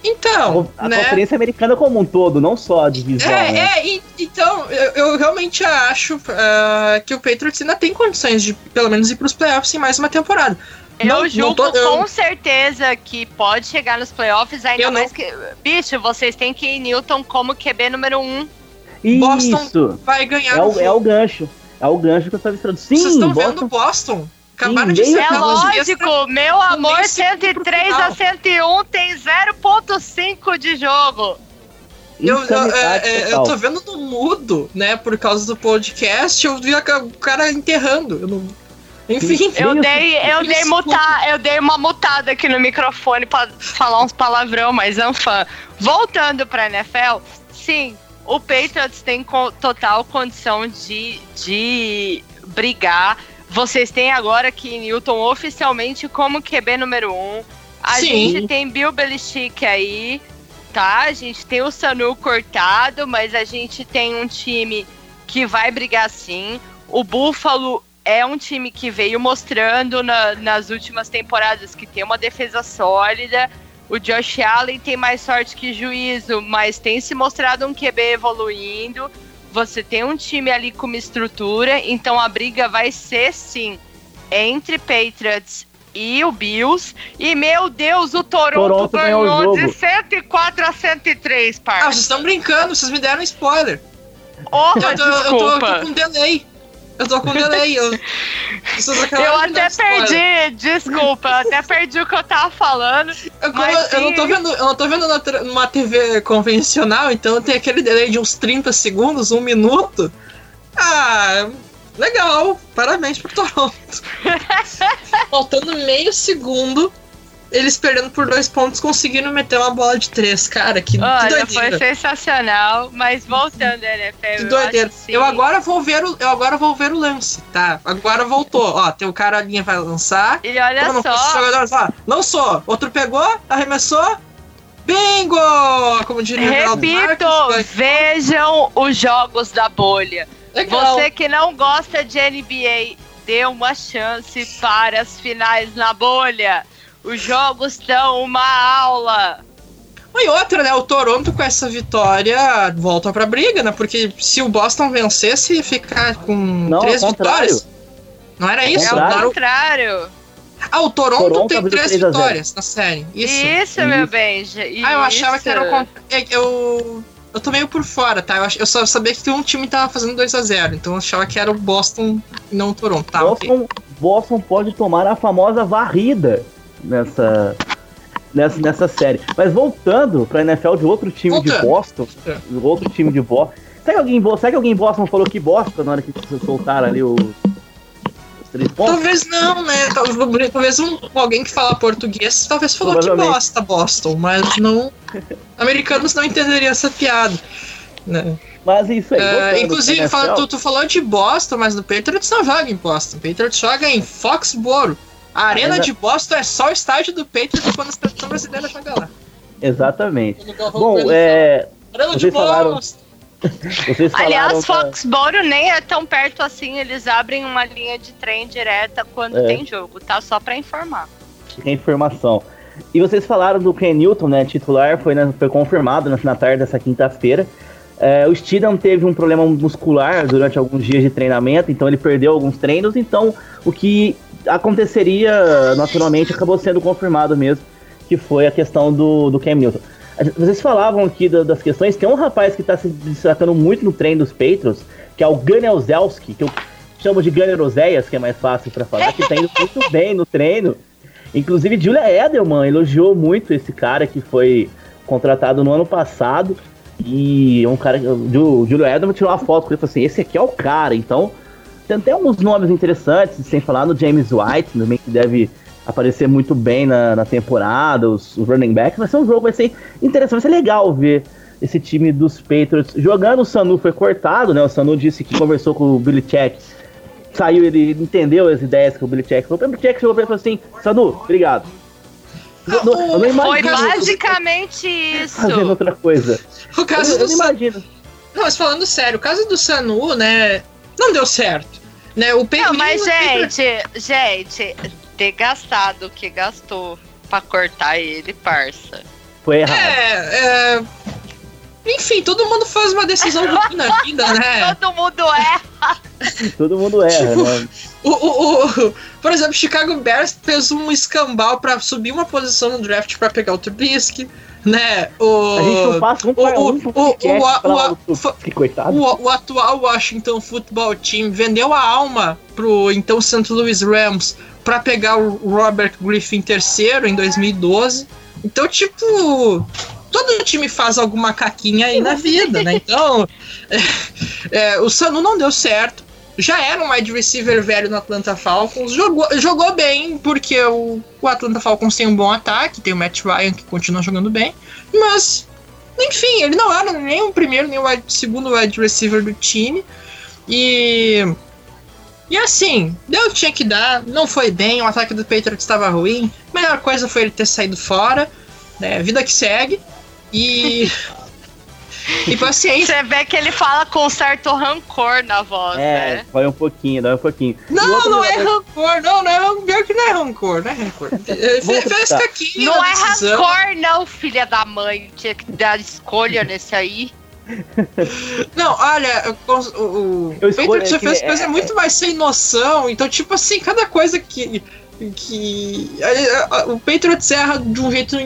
Então, a, né? Conferência Americana como um todo, não só a divisão. É, né? é e, então, eu, eu, realmente acho uh, que o Patriots ainda tem condições de, pelo menos, ir para os playoffs em mais uma temporada. Eu não, julgo não tô, eu... com certeza que pode chegar nos playoffs, ainda eu mais não... que. Bicho, vocês têm que ir Newton como QB número 1. Um. Isso. Boston vai ganhar. É o, é o gancho. É o gancho que eu estava esperando. Sim, Vocês estão Boston... vendo Boston? Acabaram de ser É lógico, meu amor, 103 a 101 tem 0.5 de jogo. Eu, eu, é, é, eu tô vendo no mudo, né? Por causa do podcast, eu vi o cara enterrando. Eu não enfim. Eu dei, eu dei mutar, eu dei uma mutada aqui no microfone para falar uns palavrão, mas fã. Voltando pra NFL, sim, o Patriots tem total condição de, de brigar. Vocês têm agora que Newton oficialmente como QB número 1. Um. A sim. gente tem Bill Belichick aí, tá? A gente tem o Sanu cortado, mas a gente tem um time que vai brigar sim. O Buffalo é um time que veio mostrando na, nas últimas temporadas que tem uma defesa sólida. O Josh Allen tem mais sorte que juízo, mas tem se mostrado um QB evoluindo. Você tem um time ali com uma estrutura, então a briga vai ser sim entre Patriots e o Bills. E meu Deus, o Toronto, Toronto ganhou de 104 a 103, parça. Ah, vocês estão brincando, vocês me deram spoiler. Oh, eu, tô, eu, tô, eu tô com delay. Eu tô com delay. Eu, eu até perdi, desculpa, eu até perdi o que eu tava falando. Eu, eu não tô vendo, eu não tô vendo na, numa TV convencional, então tem aquele delay de uns 30 segundos, um minuto. Ah, legal. Parabéns pro Toronto. Faltando meio segundo eles perdendo por dois pontos conseguiram meter uma bola de três, cara. Que, Olha, que foi sensacional. Mas voltando, NFL. Que doideira. Eu, eu, agora vou ver o, eu agora vou ver o lance, tá? Agora voltou. Ó, tem o cara ali vai lançar. E olha Pô, só. Jogadores, ó, lançou. Outro pegou, arremessou. Bingo! Como diria Repito, Marcos, vejam os jogos da bolha. Legal. Você que não gosta de NBA, dê uma chance para as finais na bolha. Os jogos estão uma aula. E outra, né? O Toronto com essa vitória volta pra briga, né? Porque se o Boston vencesse, ia ficar com não, três vitórias. Não era isso? É o contrário. Ah, o Toronto, Toronto tem três vitórias na série. Isso, isso meu bem. Ah, eu achava que era o contrário. É, eu, eu tô meio por fora, tá? Eu, eu só sabia que um time tava fazendo 2x0. Então eu achava que era o Boston e não o Toronto. Tá, Boston, okay. Boston pode tomar a famosa varrida nessa, nessa, nessa série. Mas voltando pra NFL de outro time Volta. de Boston, é. outro time de Boston. Será que, alguém, será que alguém em Boston falou que Boston na hora que soltaram ali os, os três pontos? Talvez não, né? Talvez, talvez um, alguém que fala português talvez falou que bosta Boston, mas não. Americanos não entenderiam essa piada. Né? Mas isso aí. É, inclusive, fala, tu, tu, falou de Boston, mas no Patriots não joga em Boston. O Patriots joga em Foxborough. A arena de Boston é só o estádio do Patriots quando a seleção brasileira joga lá. Exatamente. Bom, é. Arena de falaram... Vocês Aliás, Foxboro nem é tão perto assim, eles abrem uma linha de trem direta quando é. tem jogo, tá? Só pra informar. A informação. E vocês falaram do Ken Newton, né? Titular, foi, né, foi confirmado na tarde dessa quinta-feira. É, o Steedham teve um problema muscular durante alguns dias de treinamento, então ele perdeu alguns treinos. Então, o que aconteceria naturalmente acabou sendo confirmado mesmo, que foi a questão do, do Cam Newton. Vocês falavam aqui das questões, tem um rapaz que tá se destacando muito no treino dos Patriots, que é o Gunnar Ozelski, que eu chamo de Gunnar Oséias, que é mais fácil para falar, que tá indo muito bem no treino. Inclusive, Julia Edelman elogiou muito esse cara que foi contratado no ano passado. E um cara. O Julio Edelman tirou uma foto com ele e falou assim: esse aqui é o cara. Então, tem até uns nomes interessantes, sem falar no James White, também que deve aparecer muito bem na, na temporada, os, os running backs. Vai ser um jogo, vai ser interessante, vai ser legal ver esse time dos Patriots jogando. O Sanu foi cortado, né? O Sanu disse que conversou com o Billy Check saiu, ele entendeu as ideias que o Belichick falou. O Belichick chegou pra ele e falou assim: Sanu, obrigado. Não, não, não Foi basicamente isso. Fazendo outra coisa. O caso eu, do eu imagino. Não, mas falando sério, o caso do Sanu, né, não deu certo. Né, o Não, mas gente, gente, ter gastado o que gastou pra cortar ele, parça. Foi errado. É, é enfim, todo mundo faz uma decisão ruim na vida, né? todo mundo erra. todo mundo erra, tipo, né? O, o, o, por exemplo, Chicago Bears fez um escambau pra subir uma posição no draft pra pegar o Trubisky né? O, a gente não passa um o, o, o, o, o, atual Washington Football Team vendeu a alma pro então St. Louis Rams para pegar o Robert Griffin terceiro em 2012. Então, tipo, todo time faz alguma caquinha aí na vida, né? Então, é, é, o Sanu não deu certo. Já era um wide receiver velho no Atlanta Falcons. Jogou, jogou bem, porque o, o Atlanta Falcons tem um bom ataque, tem o Matt Ryan que continua jogando bem. Mas, enfim, ele não era nem o primeiro, nem o wide, segundo wide receiver do time. E. E assim, deu o que tinha que dar, não foi bem, o ataque do Patriots estava ruim. A melhor coisa foi ele ter saído fora. Né, vida que segue. E. e paciência. Você vê que ele fala com certo rancor na voz, é, né? Vai um pouquinho, dá um pouquinho. Não, não é rancor, não, não é rancor, que não é rancor, não é rancor. Fez caquinho. Não é rancor, não, filha da mãe. Tinha que dar escolha nesse aí. Não, olha, o, o, o Patriot fez é, coisa é, muito mais sem noção. Então, tipo assim, cada coisa que que o Patriots erra de um jeito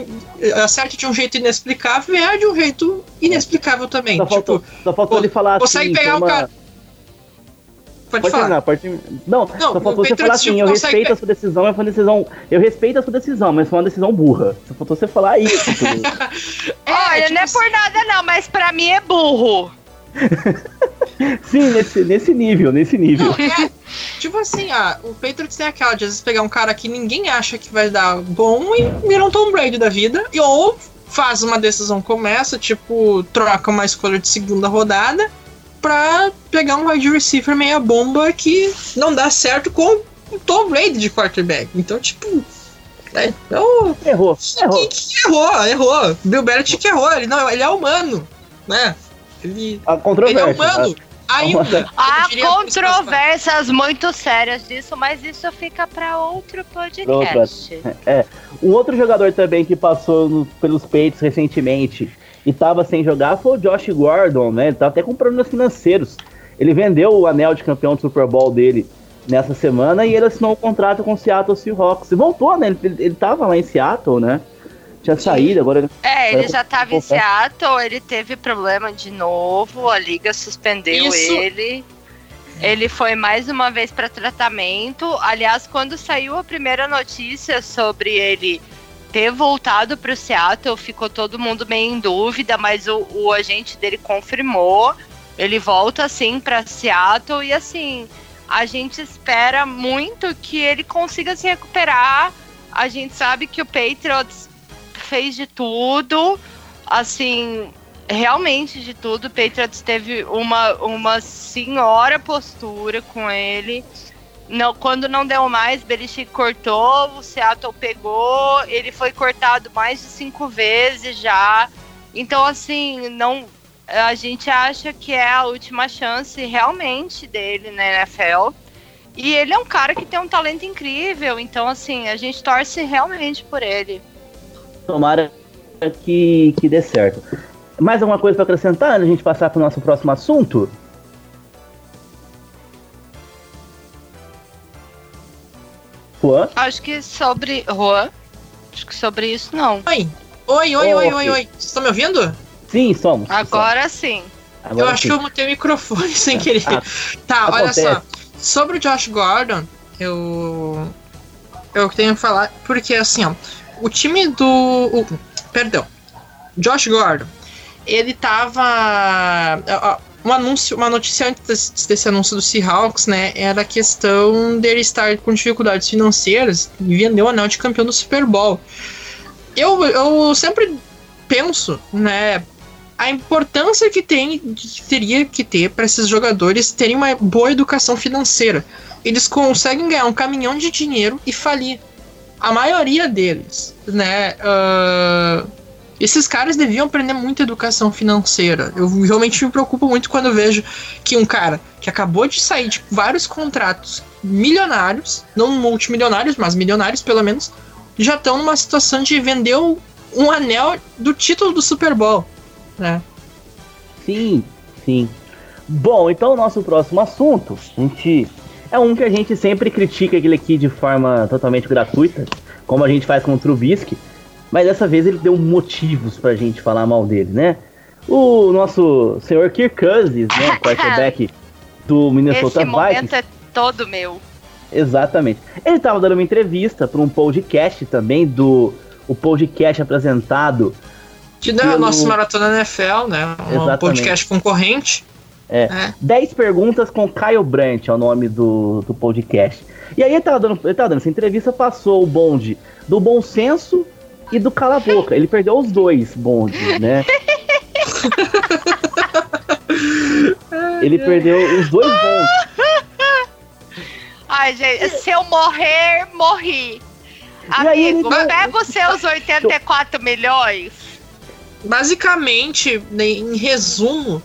acerta de um jeito inexplicável e erra de um jeito inexplicável também. Só faltou, tipo, só faltou ele falar consegue assim. Consegue pegar uma... o cara. Pode, pode falar. Terminar, pode... Não, não, só faltou você falar assim, eu respeito pe... a sua decisão, mas foi uma decisão. Eu respeito a sua decisão, mas foi uma decisão burra. Só faltou você falar isso. é, Olha, tipo... não é por nada não, mas pra mim é burro. Sim, nesse, nesse nível, nesse nível. Não, é, tipo assim, ah, o Patriots tem aquela de às vezes pegar um cara que ninguém acha que vai dar bom e virar um Tom Brady da vida, e, ou faz uma decisão como essa, tipo, troca uma escolha de segunda rodada pra pegar um wide receiver meia bomba que não dá certo com o Tom Brady de quarterback. Então, tipo, é, então, errou, errou. errou, errou. Bill Belichick errou, ele, não, ele é humano, né? Ele, a ele é humano. Ainda. Há controvérsias muito sérias disso, mas isso fica para outro podcast. É. Um outro jogador também que passou no, pelos peitos recentemente e estava sem jogar foi o Josh Gordon, né? Ele tava até com problemas financeiros. Ele vendeu o anel de campeão do Super Bowl dele nessa semana e ele assinou um contrato com o Seattle Seahawks. E voltou, né? Ele, ele tava lá em Seattle, né? Tinha saído, agora. É, ele já tava em Seattle, ele teve problema de novo, a liga suspendeu Isso. ele. Ele foi mais uma vez para tratamento. Aliás, quando saiu a primeira notícia sobre ele ter voltado para o Seattle, ficou todo mundo meio em dúvida, mas o, o agente dele confirmou. Ele volta assim para Seattle e assim, a gente espera muito que ele consiga se recuperar. A gente sabe que o Patriots fez de tudo, assim, realmente de tudo. O Patriots teve uma, uma senhora postura com ele. Não, quando não deu mais, Belichick cortou, o Seattle pegou, ele foi cortado mais de cinco vezes já. Então, assim, não, a gente acha que é a última chance realmente dele na NFL. E ele é um cara que tem um talento incrível, então, assim, a gente torce realmente por ele. Tomara que, que dê certo. Mais alguma coisa para acrescentar antes de a gente passar para o nosso próximo assunto? Juan? Acho que sobre. Juan? Acho que sobre isso não. Oi. Oi, oi, oi, oi, oi. Vocês estão me ouvindo? Sim, somos. Agora sim. Agora eu acho sim. que eu mutei o microfone sem querer. Ah, tá, acontece. olha só. Sobre o Josh Gordon, eu. Eu tenho que falar. Porque assim, ó. O time do. O, perdão. Josh Gordon. Ele tava. Um anúncio, uma notícia antes desse, anúncio do Seahawks, né? Era a questão dele estar com dificuldades financeiras e vender o anel de campeão do Super Bowl. Eu, eu sempre penso, né? a importância que tem que teria que ter para esses jogadores terem uma boa educação financeira. Eles conseguem ganhar um caminhão de dinheiro e falir. A maioria deles, né? Uh, esses caras deviam aprender muita educação financeira. Eu realmente me preocupo muito quando vejo que um cara que acabou de sair de vários contratos milionários, não multimilionários, mas milionários pelo menos, já estão numa situação de vender um anel do título do Super Bowl né? Sim, sim. Bom, então o nosso próximo assunto, a gente é um que a gente sempre critica aquele aqui de forma totalmente gratuita, como a gente faz com o Trubisky, mas dessa vez ele deu motivos pra gente falar mal dele, né? O nosso senhor Kirk Cousins, né, quarterback do Minnesota Esse Vikings. momento é todo meu. Exatamente. Ele estava dando uma entrevista para um podcast também do o podcast apresentado que não é o nosso Maratona NFL, né? Um Exatamente. podcast concorrente. É. é. 10 perguntas com Caio Brandt é o nome do, do podcast. E aí ele tava, dando, ele tava dando essa entrevista, passou o bonde do bom senso e do cala boca. Ele perdeu os dois bondes, né? ele perdeu os dois bondes. Ai, gente, se eu morrer, morri. Amigo, pega os seus 84 milhões basicamente, né, em resumo,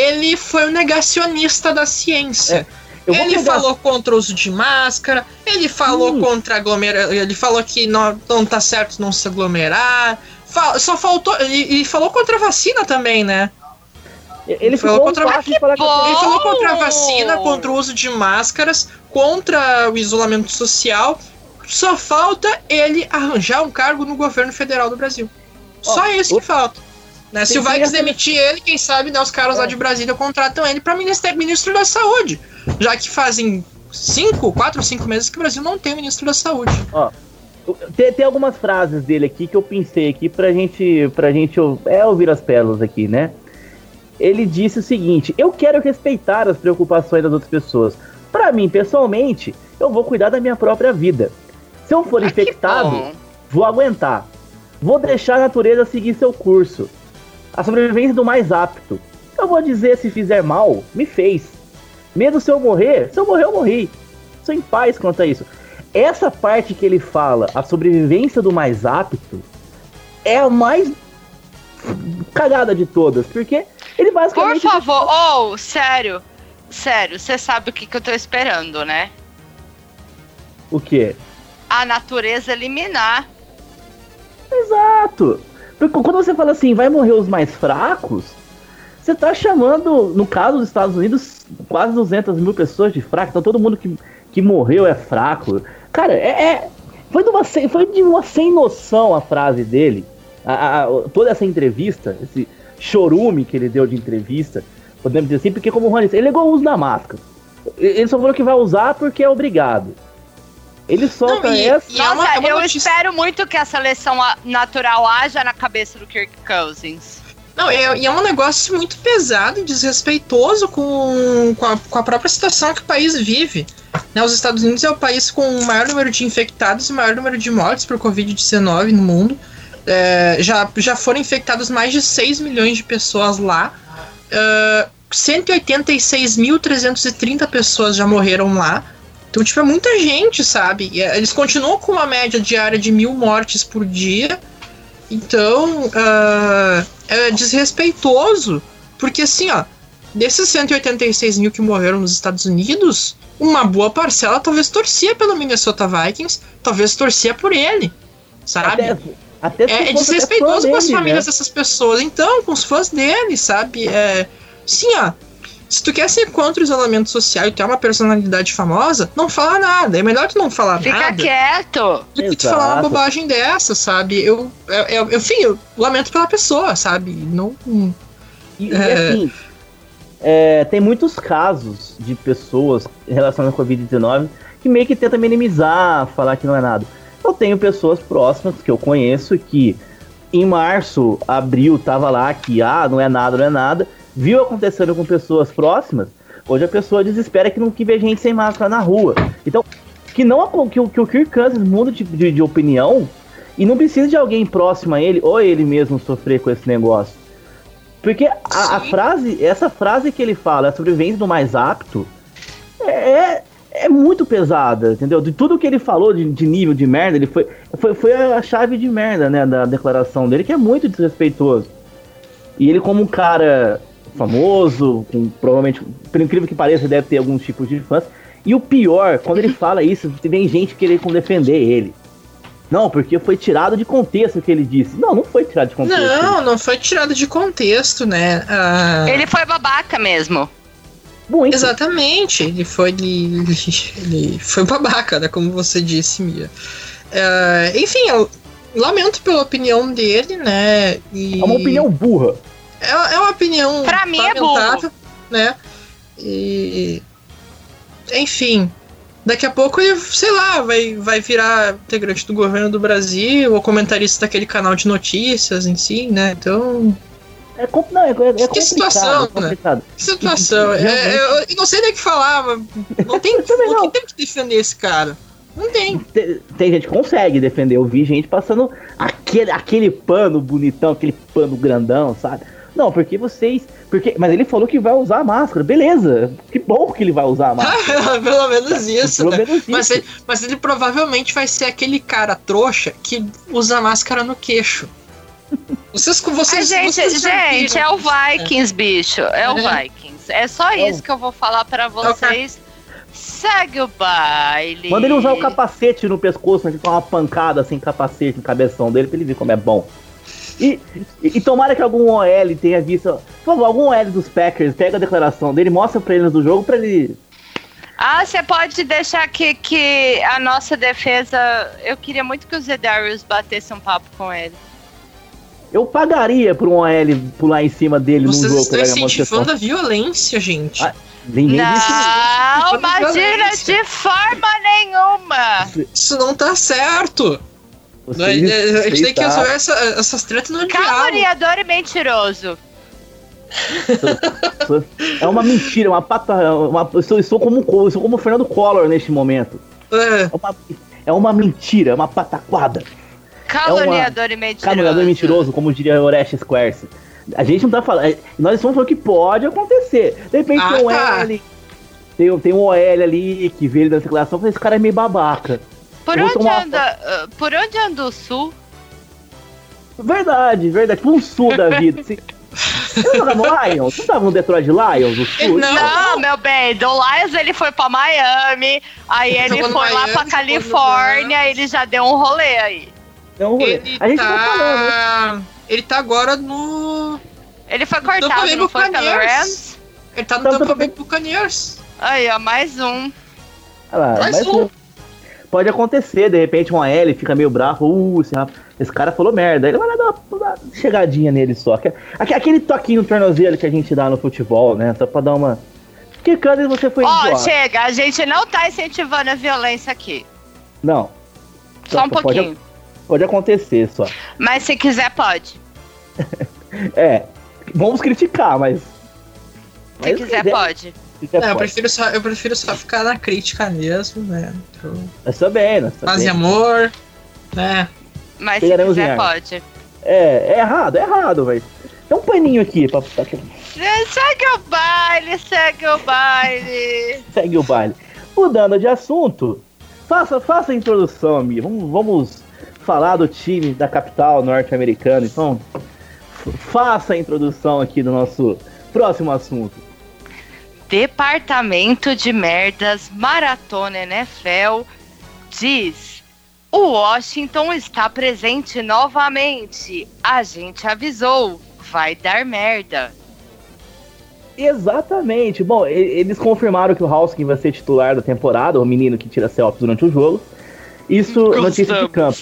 ele foi um negacionista da ciêcia. É, ele pegar... falou contra o uso de máscara, ele falou hum. contra aglomerar, ele falou que não, não tá certo não se aglomerar. Fal, só faltou. E, falou contra a vacina também, né? Ele falou contra, a, ele falou contra a vacina, contra o uso de máscaras, contra o isolamento social. Só falta ele arranjar um cargo no governo federal do Brasil. Só isso que falta. Né? Se o Vikings demitir ele, quem sabe né, os caras é. lá de Brasília contratam ele para ministro, ministro da Saúde. Já que fazem cinco, quatro, cinco meses que o Brasil não tem ministro da Saúde. Ó, tem, tem algumas frases dele aqui que eu pensei aqui pra gente, pra gente é, ouvir as pérolas aqui, né? Ele disse o seguinte: Eu quero respeitar as preocupações das outras pessoas. Para mim, pessoalmente, eu vou cuidar da minha própria vida. Se eu for ah, infectado, vou aguentar. Vou deixar a natureza seguir seu curso. A sobrevivência do mais apto. Eu vou dizer se fizer mal, me fez. Medo se eu morrer, se eu morrer, eu morri. Sou em paz quanto a isso. Essa parte que ele fala, a sobrevivência do mais apto, é a mais cagada de todas, porque ele basicamente. Por favor, ou, oh, sério, sério, você sabe o que, que eu tô esperando, né? O que? A natureza eliminar Exato. Quando você fala assim, vai morrer os mais fracos, você tá chamando, no caso dos Estados Unidos, quase 200 mil pessoas de fraco. Então todo mundo que, que morreu é fraco. Cara, é, é foi, de uma, foi de uma sem noção a frase dele. A, a, toda essa entrevista, esse chorume que ele deu de entrevista, podemos dizer assim, porque como o Rony disse, ele negou o uso da máscara. Ele só falou que vai usar porque é obrigado. Ele solta não, e, essa. E é uma, é uma eu notícia... espero muito que a seleção natural haja na cabeça do Kirk Cousins. Não, é, e é um negócio muito pesado e desrespeitoso com, com, a, com a própria situação que o país vive. Né, os Estados Unidos é o país com o maior número de infectados e o maior número de mortes por Covid-19 no mundo. É, já, já foram infectados mais de 6 milhões de pessoas lá. Uh, 186.330 pessoas já morreram lá. Então, tipo, é muita gente, sabe? E, é, eles continuam com uma média diária de mil mortes por dia. Então, uh, é desrespeitoso. Porque, assim, ó, desses 186 mil que morreram nos Estados Unidos, uma boa parcela talvez torcia pelo Minnesota Vikings, talvez torcia por ele, sabe? Até, até é, é desrespeitoso com as famílias né? dessas pessoas. Então, com os fãs dele, sabe? É, sim, ó, Se tu quer ser contra o isolamento social e tu é uma personalidade famosa, não fala nada. É melhor tu não falar Fica nada. Fica quieto. Do que tu falar uma bobagem dessa, sabe? Eu, eu, eu, enfim, eu lamento pela pessoa, sabe? Não. E, é... assim, é, tem muitos casos de pessoas relacionadas com a Covid-19 que meio que tenta minimizar, falar que não é nada. Eu tenho pessoas próximas que eu conheço que em março, abril, tava lá que ah, não é nada, não é nada viu acontecendo com pessoas próximas, hoje a pessoa desespera que não que vê gente sem máscara na rua. Então, que não que, que o Kirk Cousins muda de, de, de, opinião e não precisa de alguém próximo a ele ou ele mesmo sofrer com esse negócio. Porque a, a frase, essa frase que ele fala, a sobrevivência do mais apto, é, é muito pesada, entendeu? De tudo que ele falou de, de nível de merda, ele foi, foi, foi a chave de merda, né, da declaração dele, que é muito desrespeitoso. E ele, como um cara famoso, com, provavelmente, por incrível que pareça, deve ter alguns tipos de fãs. E o pior, quando ele fala isso, vem gente querer defender ele. Não, porque foi tirado de contexto o que ele disse. Não, não foi tirado de contexto. Não, não foi tirado de contexto, né? Ah... Ele foi babaca mesmo. Muito. Exatamente, ele foi, ele, ele foi babaca, né? Como você disse, Mia. Uh, enfim, eu lamento pela opinião dele, né? E... É uma opinião burra. É, é uma opinião. Pra mim é burro. Né? E. Enfim. Daqui a pouco ele, sei lá, vai, vai virar integrante do governo do Brasil ou comentarista daquele canal de notícias em si, né? Então. É, não, é, é que situação, é né? Que situação. é, eu, eu, não sei nem o que falar, mas não tem, não. que tem que defender esse cara. Não tem. tem. Tem, gente que consegue defender. Eu vi gente passando aquele, aquele pano bonitão, aquele pano grandão, sabe? Não, porque vocês. Porque, mas ele falou que vai usar a máscara. Beleza. Que bom que ele vai usar a máscara. Pelo menos isso, Pelo né? Menos isso. Mas, ele, mas ele provavelmente vai ser aquele cara trouxa que usa a máscara no queixo. Vocês, vocês, Ai, gente, vocês gente é o Vikings, é. bicho. É o é. Vikings. É só é. isso que eu vou falar para vocês. Segue o baile. Manda ele usar o capacete no pescoço, a gente uma pancada sem capacete no cabeção dele pra ele ver como é bom. E, e, e, tomara que algum OL tenha visto. Por favor, algum OL dos Packers pega a declaração dele, mostra pra eles do jogo pra ele. Ah, você pode deixar que, que a nossa defesa. Eu queria muito que o Zedarius batesse um papo com ele. Eu pagaria por um OL pular em cima dele Vocês no jogo. Vocês estão incentivando a violência, gente. Ah, nem não, imagina de forma nenhuma. Isso não tá certo. Vocês a gente tem que resolver essa, essas tretas no Caluniador e mentiroso. é uma mentira, uma pata. Uma, eu, sou, eu, sou como, eu sou como o Fernando Collor neste momento. É, é, uma, é uma mentira, uma pataquada. Caluniador é uma, e mentiroso. Caluniador e mentiroso, como diria Orestes Quercy. A gente não tá falando. É, nós estamos falando que pode acontecer. De repente ah, tem um tá. L. Tem, tem um OL ali que vê ele da declaração, esse cara é meio babaca. Por onde, anda, uh, por onde anda o sul? Verdade, verdade. Tipo um sul da vida. Assim. Eu jogava no Lions? Não tava no Detroit Lions, o sul? Não, não, meu bem. Do Lions ele foi pra Miami, aí ele foi Miami, lá pra Califórnia, ele já deu um rolê aí. Deu um rolê. Ele a gente tá... tá falando. Ele tá agora no. Ele foi cortado, não foi pelo Rams? Ele tá no Tampa Bay Buccaneers. Aí, ó, mais um. lá, mais, mais um. um. Pode acontecer, de repente, uma L fica meio bravo. Uh, esse, esse cara falou merda. Ele vai lá dar uma, uma chegadinha nele só. Aquele toquinho no tornozelo que a gente dá no futebol, né? Só pra dar uma. Que Cousins você foi Ó, oh, chega, a gente não tá incentivando a violência aqui. Não. Só, um pouquinho. Pode, pode acontecer só. Mas se quiser, pode. é. Vamos criticar, mas. Se mas quiser, quiser, pode. É, eu, prefiro só, eu prefiro só ficar na crítica mesmo, né? Então, nós também, nós Paz e amor, né? Mas se quiser, pode. É, é errado, é errado, velho. Tem um paninho aqui pra. pra... Segue o baile, segue o baile. segue o baile. Mudando de assunto, faça, faça a introdução, amigo. Vamos, vamos falar do time da capital norte-americana. Então, faça a introdução aqui do nosso próximo assunto. Departamento de Merdas Maratona NFL diz: O Washington está presente novamente. A gente avisou, vai dar merda. Exatamente. Bom, eles confirmaram que o Hauskin vai ser titular da temporada, o menino que tira selfies durante o jogo. Isso, Gostamos. notícia de campo.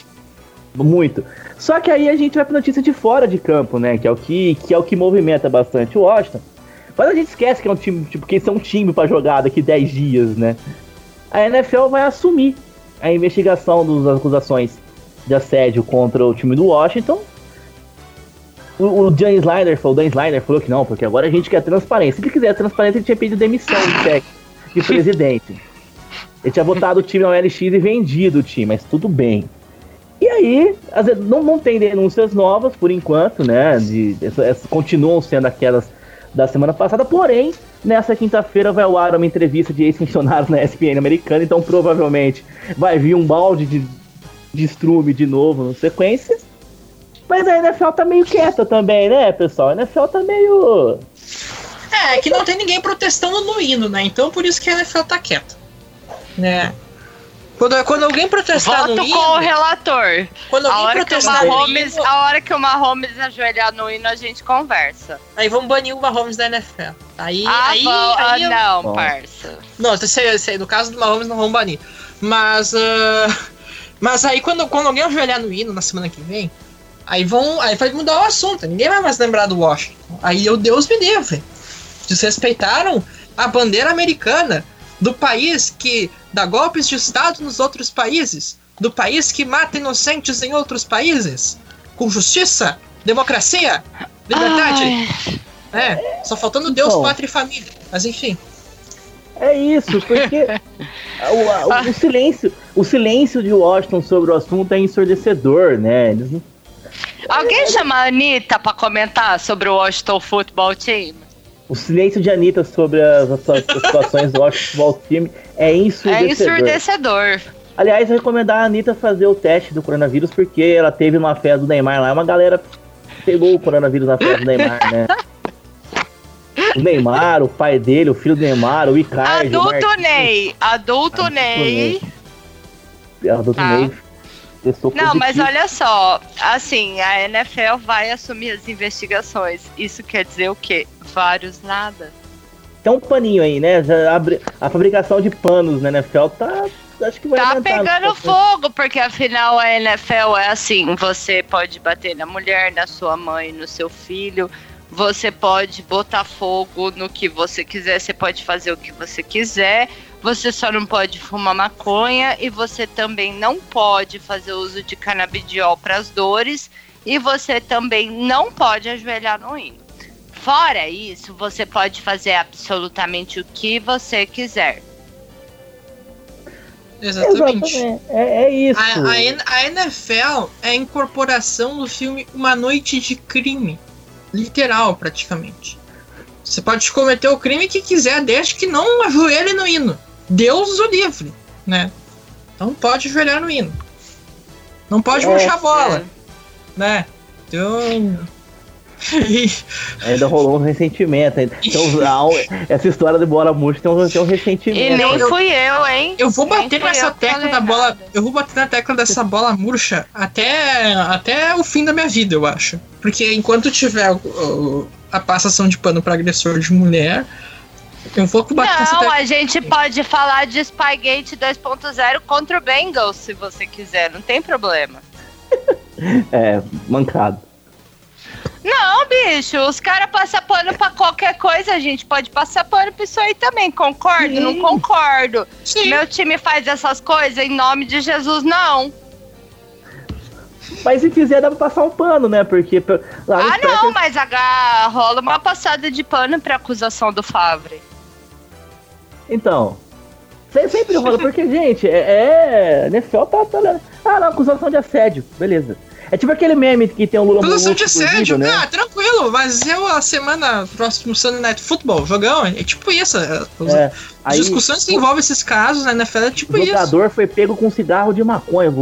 Muito. Só que aí a gente vai pra notícia de fora de campo, né? Que é o que, que, é o que movimenta bastante o Washington. Mas a gente esquece que é um time, tipo, que é um time para jogar daqui 10 dias, né? A NFL vai assumir a investigação das acusações de assédio contra o time do Washington. O, Dan Snyder falou, Dan Snyder falou que não, porque agora a gente quer transparência. Se ele quiser transparência, ele tinha pedido demissão de de presidente. Ele tinha botado o time na LX e vendido o time, mas tudo bem. E aí, não, não tem denúncias novas por enquanto, né? De, continuam sendo aquelas da semana passada, porém, nessa quinta-feira vai ao ar uma entrevista de ex-funcionários na ESPN americana, então provavelmente vai vir um balde de, de estrume de novo na sequência. Mas a NFL tá meio quieta também, né, pessoal? A NFL tá meio. É, que não tem ninguém protestando no hino, né? Então por isso que a NFL tá quieta. Né? Quando, quando alguém protestar Voto no hino, com o relator. Quando alguém a hora protestar que o Mahomes, hino, A hora que o Mahomes ajoelhar no hino, a gente conversa. Aí vamos banir o Mahomes da NFL. Aí, ah, aí, ah, não, Bom. parça. Não, sei, sei, no caso do Mahomes não vão banir. Mas, uh, mas aí quando, quando alguém ajoelhar no hino na semana que vem, aí vão, aí vai mudar o assunto. Ninguém vai mais lembrar do Washington. Aí o Deus me livre. Desrespeitaram a bandeira americana do país que dá golpes de Estado nos outros países, do país que mata inocentes em outros países, com justiça, democracia, liberdade. Ai. É, só faltando Deus, Bom, pátria e família. Mas enfim. É isso, porque o, o, o, silêncio, o silêncio de Washington sobre o assunto é ensurdecedor, né? Eles... Alguém chama a Anitta pra comentar sobre o Washington Football Team? O silêncio de Anitta sobre as, as, as situações do Football Team é ensurdecedor. É ensurdecedor. Aliás, eu recomendar a Anitta fazer o teste do coronavírus, porque ela teve uma festa do Neymar lá, uma galera pegou o coronavírus na festa do Neymar, né? O Neymar, o pai dele, o filho do Neymar, o Icardi. Adulto o Ney. Adulto, Adulto Ney. Ney. Adulto ah. Ney Testou não, positivo. mas olha só, assim, a NFL vai assumir as investigações. Isso quer dizer o quê? Vários nada. Tem um paninho aí, né? A fabricação de panos na NFL tá. Acho que vai Tá pegando fogo, porque afinal a NFL é assim: você pode bater na mulher, na sua mãe, no seu filho. Você pode botar fogo no que você quiser, você pode fazer o que você quiser você só não pode fumar maconha e você também não pode fazer uso de canabidiol para as dores e você também não pode ajoelhar no hino. Fora isso, você pode fazer absolutamente o que você quiser. Exatamente. Exatamente. É, é, isso. A, a, a, NFL é a incorporação do filme Uma Noite de Crime. Literal, praticamente. Você pode cometer o crime que quiser, desde que não ajoelhe no hino. Deus o livre, né? Não pode ajoelhar no hino. Não pode é, murchar a bola, é. né? Então. Ainda rolou um ressentimento. Então, essa história de bola murcha tem um, tem um ressentimento. E nem fui eu, hein? Eu vou bater nessa tecla da bola. Eu vou bater na tecla dessa bola murcha até, até o fim da minha vida, eu acho. Porque enquanto tiver o, o, a passação de pano para agressor de mulher, eu vou bater Não, a gente pode falar de Spygate 2.0 contra o Bengals, se você quiser, não tem problema. é, mancado. Não, bicho, os caras passam pano pra qualquer coisa, a gente pode passar pano pra isso aí também. Concordo? Sim. Não concordo. Sim. Meu time faz essas coisas em nome de Jesus, não. Mas se quiser, dá pra passar um pano, né? Porque. ah, não, mas a, rola uma passada de pano pra acusação do Favre. Então. Sempre rola, porque, gente, é. é NFL tá, tá. Ah, não, acusação de assédio. Beleza. É tipo aquele meme que tem o Lula Acusação de assédio, né? Ah, tranquilo, mas eu a semana próximo Sunday Night Football, jogão, é tipo isso. É, é, as discussões que envolvem esses casos na NFL é tipo isso. O jogador foi pego com cigarro de maconha.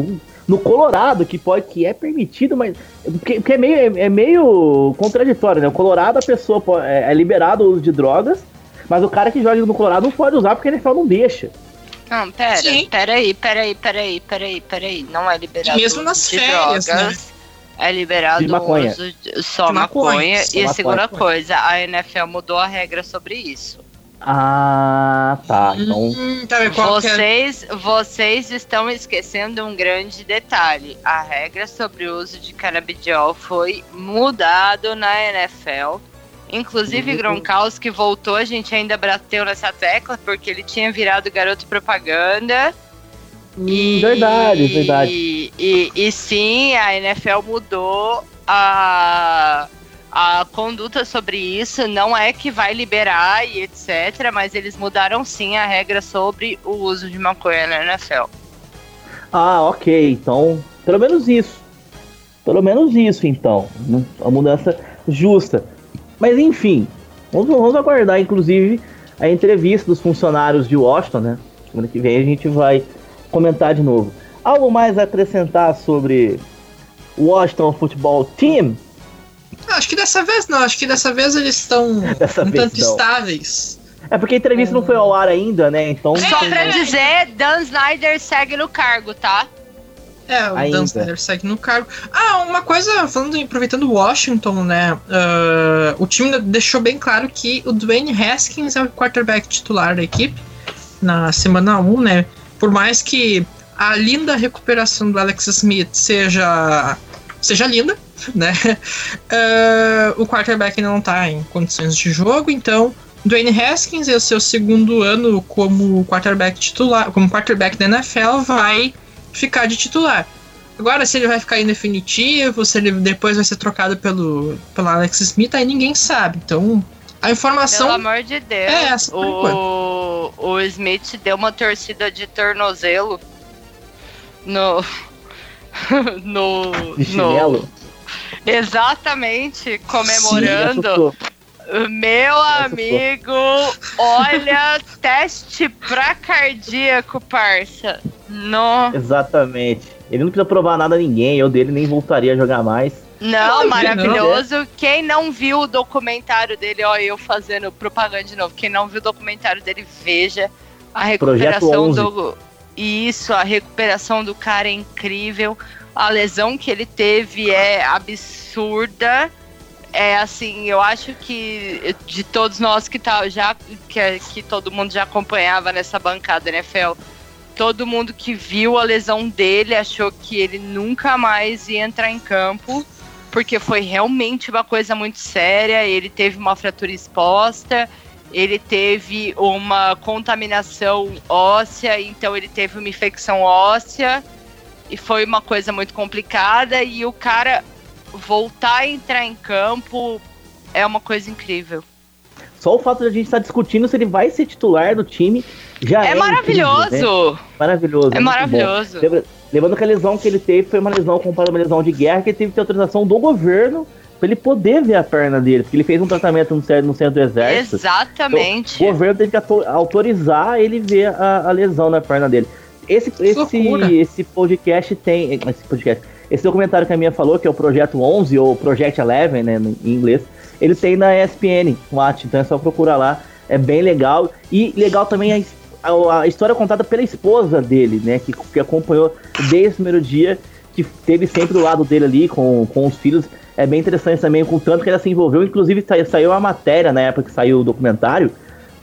No Colorado, que pode, que é permitido, mas. Porque, porque é, meio, é, meio contraditório, né? O Colorado, a pessoa pode, é, é liberado o uso de drogas, mas o cara que joga no Colorado não pode usar porque a NFL não deixa. Não, pera, Sim. peraí, peraí, peraí, peraí, peraí. Não é liberado. Mesmo nas férias, né? é liberado De maconha. o uso de- só De maconha. maconha. E a maconha. segunda coisa, a NFL mudou a regra sobre isso. Ah, tá. Então, Hum, tá é? Vocês, vocês estão esquecendo um grande detalhe. A regra sobre o uso de canabidiol foi mudado na NFL. Inclusive, Uhum. Gronkowski voltou, a gente ainda bateu nessa tecla, porque ele tinha virado garoto propaganda. hum, verdade, verdade. E, e, e sim, a NFL mudou a, a conduta sobre isso. Não é que vai liberar e etc., mas eles mudaram sim a regra sobre o uso de maconha na NFL. Ah, ok. Então, pelo menos isso. Pelo menos isso, então. Uma mudança justa. Mas enfim, vamos, vamos aguardar, inclusive, a entrevista dos funcionários de Washington, né? Semana que vem a gente vai comentar de novo. Algo mais a acrescentar sobre o Washington Football Team? Acho que dessa vez não, acho que dessa vez eles estão Dessa um tanto não. estáveis. É porque a entrevista não foi ao ar ainda, né? Então. Só pra dizer, Dan Snyder segue no cargo, tá? É, o Ainda. Dan Snyder segue no cargo. Ah, uma coisa, falando, aproveitando Washington, né? ah, o time deixou bem claro que o Dwayne Haskins é o quarterback titular da equipe na semana 1, né? Por mais que a linda recuperação do Alex Smith seja, seja linda, né? ah, o quarterback não tá em condições de jogo, então. Dwayne Haskins, é o seu segundo ano como quarterback titular, como quarterback da NFL, vai ficar de titular. Agora, se ele vai ficar em definitivo, se ele depois vai ser trocado pelo, pelo Alex Smith, aí ninguém sabe. Então, a Pelo informação. amor de Deus. É essa, por o, o Smith deu uma torcida de tornozelo no. no. De chinelo? Exatamente, comemorando. assustou. Meu amigo, olha, teste pra cardíaco, parça. No. Exatamente. Ele não precisa provar nada a ninguém, eu dele nem voltaria a jogar mais. Não, Não, maravilhoso. Quem não viu o documentário dele, ó, eu fazendo propaganda de novo. Quem não viu o documentário dele, veja a recuperação Projeto 11. do. Isso, a recuperação do cara é incrível. A lesão que ele teve é absurda. É assim, eu acho que de todos nós que tá já que, que todo mundo já acompanhava nessa bancada NFL, todo mundo que viu a lesão dele achou que ele nunca mais ia entrar em campo, porque foi realmente uma coisa muito séria. Ele teve uma fratura exposta, ele teve uma contaminação óssea, então ele teve uma infecção óssea e foi uma coisa muito complicada. E o cara voltar a entrar em campo é uma coisa incrível. Só o fato de a gente estar discutindo se ele vai ser titular do time já é. É, incrível, né? maravilhoso! Maravilhoso. É maravilhoso. Lembra- lembrando que a lesão que ele teve foi uma lesão comparada a uma lesão de guerra que ele teve que ter autorização do governo pra ele poder ver a perna dele, porque ele fez um tratamento no centro, no centro do exército. Exatamente. O governo teve que auto- autorizar ele ver a, a lesão na perna dele. Esse, esse, esse podcast tem. Esse podcast. Esse documentário que a minha falou, que é o Projeto 11, ou Project 11, né, em inglês, ele tem na ESPN, Watch, então é só procurar lá. É bem legal. E legal também a, a, a história contada pela esposa dele, né, que, que acompanhou desde o primeiro dia, que teve sempre do lado dele ali com, com os filhos. É bem interessante também, com o tanto que ela se envolveu. Inclusive, sa- saiu uma matéria na época que saiu o documentário,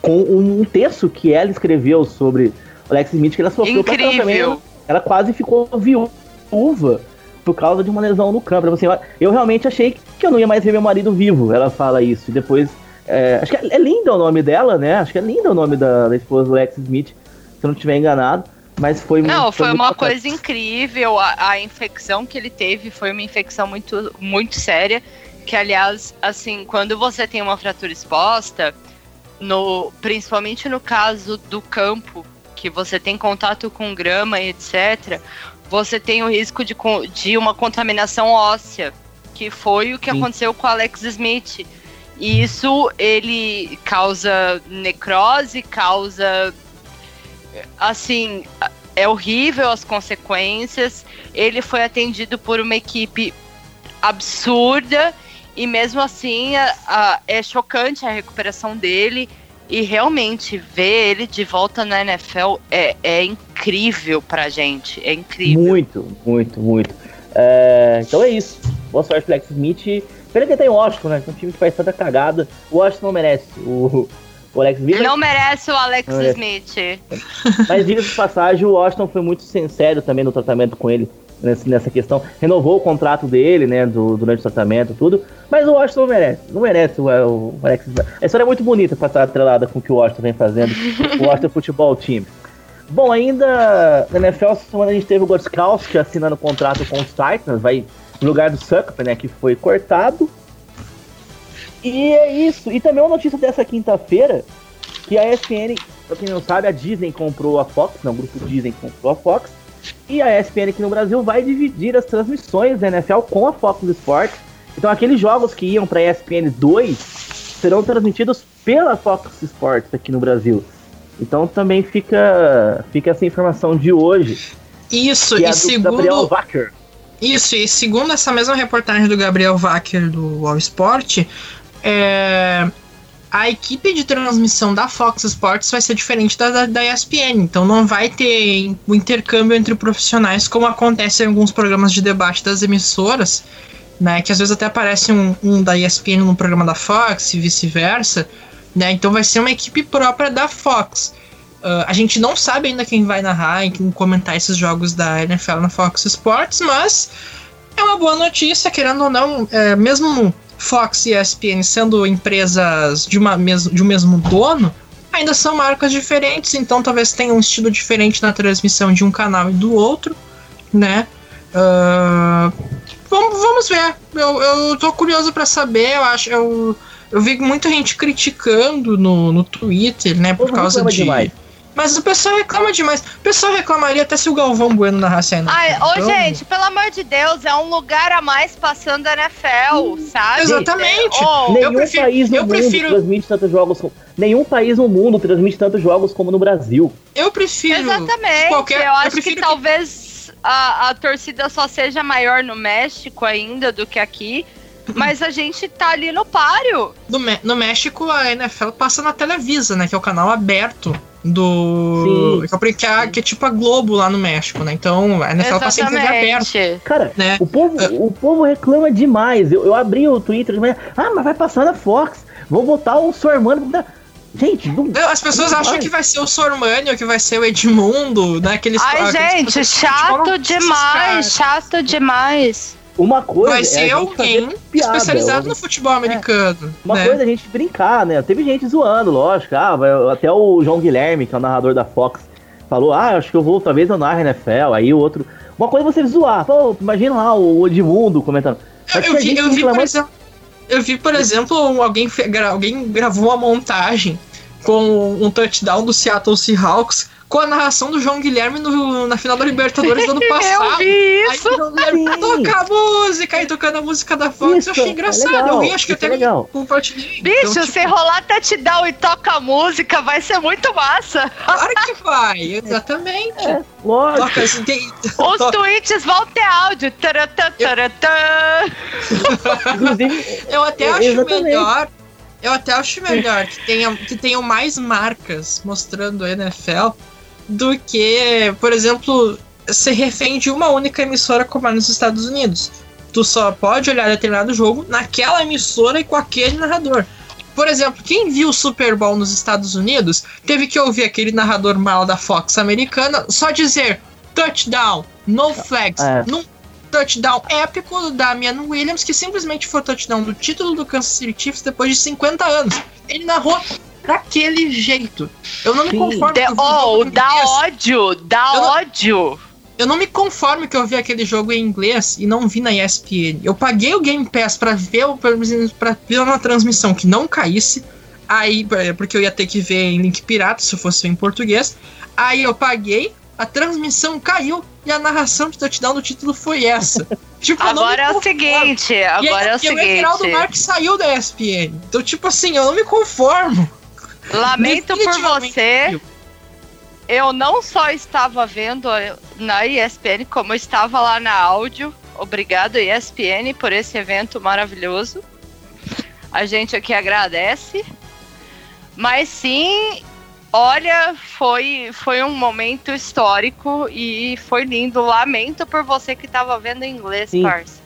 com um, texto que ela escreveu sobre o Alex Smith, que ela sofreu. Incrível. Ela quase ficou viúva por causa de uma lesão no campo. Assim, eu- realmente achei que eu não ia mais ver meu marido vivo. Ela fala isso. E depois. é, acho que é, é Linda o nome dela, né? Acho que é Linda o nome da, da esposa do Alex Smith, se eu não estiver enganado. Mas foi Não, muito- foi muito uma coisa incrível. A, a infecção que ele teve foi uma infecção muito, muito séria. Que, aliás, assim, quando você tem uma fratura exposta, no, principalmente no caso do campo, que você tem contato com grama e etc., você tem o risco de, de uma contaminação óssea, que foi o que Sim. aconteceu com o Alex Smith. E isso ele causa necrose, causa assim, é horrível as consequências. Ele foi atendido por uma equipe absurda e mesmo assim a- a- é chocante a recuperação dele. E realmente ver ele de volta na NFL é, é incrível pra gente. É incrível. Muito, muito, muito. É, então é isso. boa sorte pro Alex Smith. Pena que ele tá em Washington, né? É um time que faz tanta cagada. O Washington não merece. O, o Alex Smith. Não merece o Alex Smith. Mas diga de passagem, o Washington foi muito sincero também no tratamento com ele nessa questão. Renovou o contrato dele, né, do, durante o tratamento, tudo. Mas o Washington não merece. Não merece o, o Alex. A história é muito bonita pra estar atrelada com o que o Washington vem fazendo. o Washington Futebol Team. Bom, ainda na NFL, essa semana a gente teve o Gotkowski assinando contrato com os Titans, vai no lugar do Sucker, né, que foi cortado. E é isso. E também uma notícia dessa quinta-feira, que a ESPN, pra quem não sabe, a Disney comprou a Fox, não, o grupo Disney comprou a Fox, e a ESPN aqui no Brasil vai dividir as transmissões da NFL com a Fox Sports. Então aqueles jogos que iam para a ESPN 2 serão transmitidos pela Fox Sports aqui no Brasil. Então também fica, fica essa informação de hoje. Isso, é e segundo. Gabriel Wacker. Isso, e segundo essa mesma reportagem do Gabriel Wacker do All Sport, é, a equipe de transmissão da Fox Sports vai ser diferente da, da, da, ESPN, então não vai ter o intercâmbio entre profissionais como acontece em alguns programas de debate das emissoras, né? Que às vezes até aparece um, um da ESPN no programa da Fox e vice-versa, né? Então vai ser uma equipe própria da Fox. Uh, a gente não sabe ainda quem vai narrar e quem comentar esses jogos da NFL na Fox Sports, mas é uma boa notícia, querendo ou não, é, mesmo Fox e ESPN sendo empresas de, uma mes de um mesmo dono, ainda são marcas diferentes, então talvez tenha um estilo diferente na transmissão de um canal e do outro, né? Uh, vamos, vamos ver. Eu, eu tô curioso para saber, eu acho. Eu, eu vi muita gente criticando no, no Twitter, né? Por causa de. Demais. Mas o pessoal reclama demais. O pessoal reclamaria até se o Galvão Bueno narrasse ainda. Ai, ô, então... gente, pelo amor de Deus, é um lugar a mais passando a NFL, hum, sabe? Exatamente. Oh, nenhum prefiro, país no mundo prefiro... transmite tantos jogos. Nenhum país no mundo transmite tantos jogos como no Brasil. Eu prefiro. Exatamente. Qualquer, eu acho eu que, que talvez a, a torcida só seja maior no México ainda do que aqui. Mas a gente tá ali no páreo. No, no México, a NFL passa na Televisa, né? Que é o canal aberto do. Sim. Que, é, que é tipo a Globo lá no México, né? Então a NFL tá sempre aberta. Cara, né? o, povo, uh, o povo reclama demais. Eu, eu abri o Twitter, mas, ah, mas vai passar na Fox. Vou botar o Sormano. Gente, não, As pessoas não acham vai. que vai ser o Sormani ou que vai ser o Edmundo, né? Aqueles, Ai, gente, chato demais, chato demais. Uma coisa. Vai ser é alguém especializado no futebol americano. É. Uma né? coisa é a gente brincar, né? Teve gente zoando, lógico. Ah, até o João Guilherme, que é o narrador da Fox, falou: Ah, acho que eu vou, talvez eu narre NFL. Aí o outro. Uma coisa é você zoar. Pô, imagina lá o Edmundo comentando. Eu, eu, vi, eu, vi, por exemplo, eu vi, por exemplo, alguém, alguém gravou uma montagem com um touchdown do Seattle Seahawks com a narração do João Guilherme no, na final da Libertadores do ano passado. eu vi isso! Aí o João Guilherme toca a música e tocando a música da Fox. Isso, eu achei é engraçado. É legal, eu vi, acho que até é legal. compartilhei. Bicho, então, tipo... se rolar touchdown e toca a música, vai ser muito massa. Claro que vai, exatamente. É, lógico. Toca, assim, tem... Os toca... tweets vão ter áudio. Taratã, taratã. Inclusive, eu até acho exatamente. melhor eu até acho melhor que, tenha, que tenham mais marcas mostrando a NFL do que, por exemplo, ser refém de uma única emissora como é nos Estados Unidos. Tu só pode olhar determinado jogo naquela emissora e com aquele narrador. Por exemplo, quem viu o Super Bowl nos Estados Unidos teve que ouvir aquele narrador mal da Fox americana só dizer touchdown, no flags, é. num touchdown épico da Damian Williams, que simplesmente foi o touchdown do título do Kansas City Chiefs depois de 50 anos. Ele narrou daquele jeito. Eu não me conformo. De, oh, dá ódio, dá eu ódio. Não, eu não me conformo que eu vi aquele jogo em inglês e não vi na ESPN. Eu paguei o Game Pass para ver para ver uma transmissão que não caísse. Aí, porque eu ia ter que ver em link pirata se fosse em português. Aí eu paguei, a transmissão caiu e a narração de touchdown do título foi essa. tipo, agora é o seguinte, agora é o seguinte. E o Geraldo Marques saiu da ESPN. Então, tipo assim, eu não me conformo. Lamento por você. Eu não só estava vendo na ESPN, como eu estava lá na áudio. Obrigado, ESPN, por esse evento maravilhoso. A gente aqui agradece. Mas sim, olha, foi, foi um momento histórico e foi lindo. Lamento por você que estava vendo em inglês, sim. parça.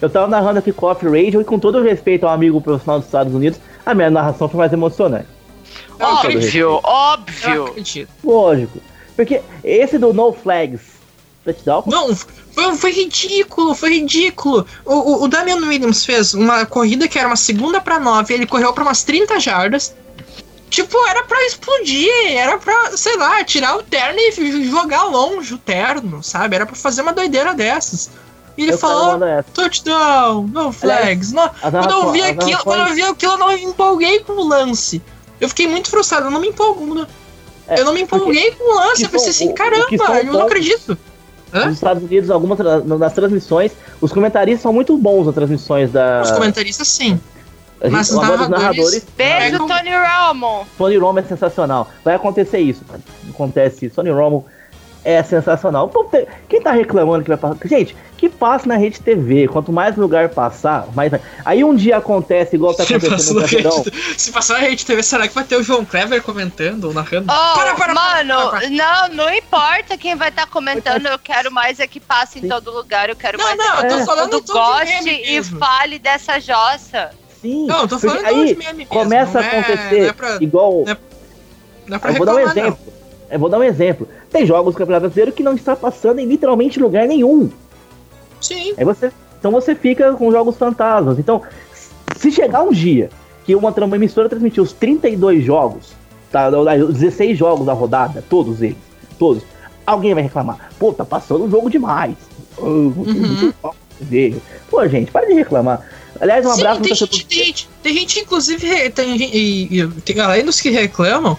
Eu tava narrando aqui Coffee Radio e com todo respeito ao amigo profissional dos Estados Unidos, a minha narração foi mais emocionante. Óbvio, óbvio. Lógico. Porque esse do No Flags touchdown? Não, foi, foi ridículo, foi ridículo. O, o, o, Damian Williams fez uma corrida que era uma segunda para nove, ele correu para umas 30 jardas. Tipo, era pra explodir, era pra, sei lá, tirar o terno e jogar longe o terno, sabe? Era pra fazer uma doideira dessas. E ele eu falou, touchdown, no flags. No... Quando, eu vi aquilo, quando eu vi aquilo, eu não me empolguei com o lance. Eu fiquei muito frustrado, eu não me empolgo. É, eu não me empolguei com o lance, eu pensei assim, caramba, eu não acredito. Hã? Nos Estados Unidos, algumas nas transmissões, os comentaristas são muito bons nas transmissões da. Os comentaristas sim. Gente, Mas os narradores, narradores. Beijo, Tony Romo! Tony Romo é sensacional. Vai acontecer isso, cara. Acontece isso. Tony Romo é sensacional. Quem tá reclamando que vai passar. Gente, que passa na rede TV. Quanto mais lugar passar, mais. Aí um dia acontece, igual tá acontecendo no rede, Se passar na rede TV, será que vai ter o João Kleber comentando ou narrando? Oh, para, para, mano, para, não, não importa quem vai estar tá comentando. Eu quero mais é que passe em todo lugar. Eu quero não, mais não, é que eu tô falando goste e fale dessa jossa. Sim, não, tô falando aí começa a é- acontecer é pra, igual. Não é, não é pra eu vou dar um exemplo. Não. Eu vou dar um exemplo. Tem jogos do Campeonato Brasileiro que não está passando em literalmente lugar nenhum. Sim. Aí você, então você fica com jogos fantasmas. Então, se chegar um dia que uma, uma emissora transmitir os 32 jogos, tá, os 16 jogos da rodada, todos eles, todos, alguém vai reclamar. Pô, tá passando um jogo demais. Uhum. Pô, gente, para de reclamar. Aliás, um Sim, abraço tem gente, tem, gente, tem gente, inclusive, tem, tem, tem, além dos que reclamam,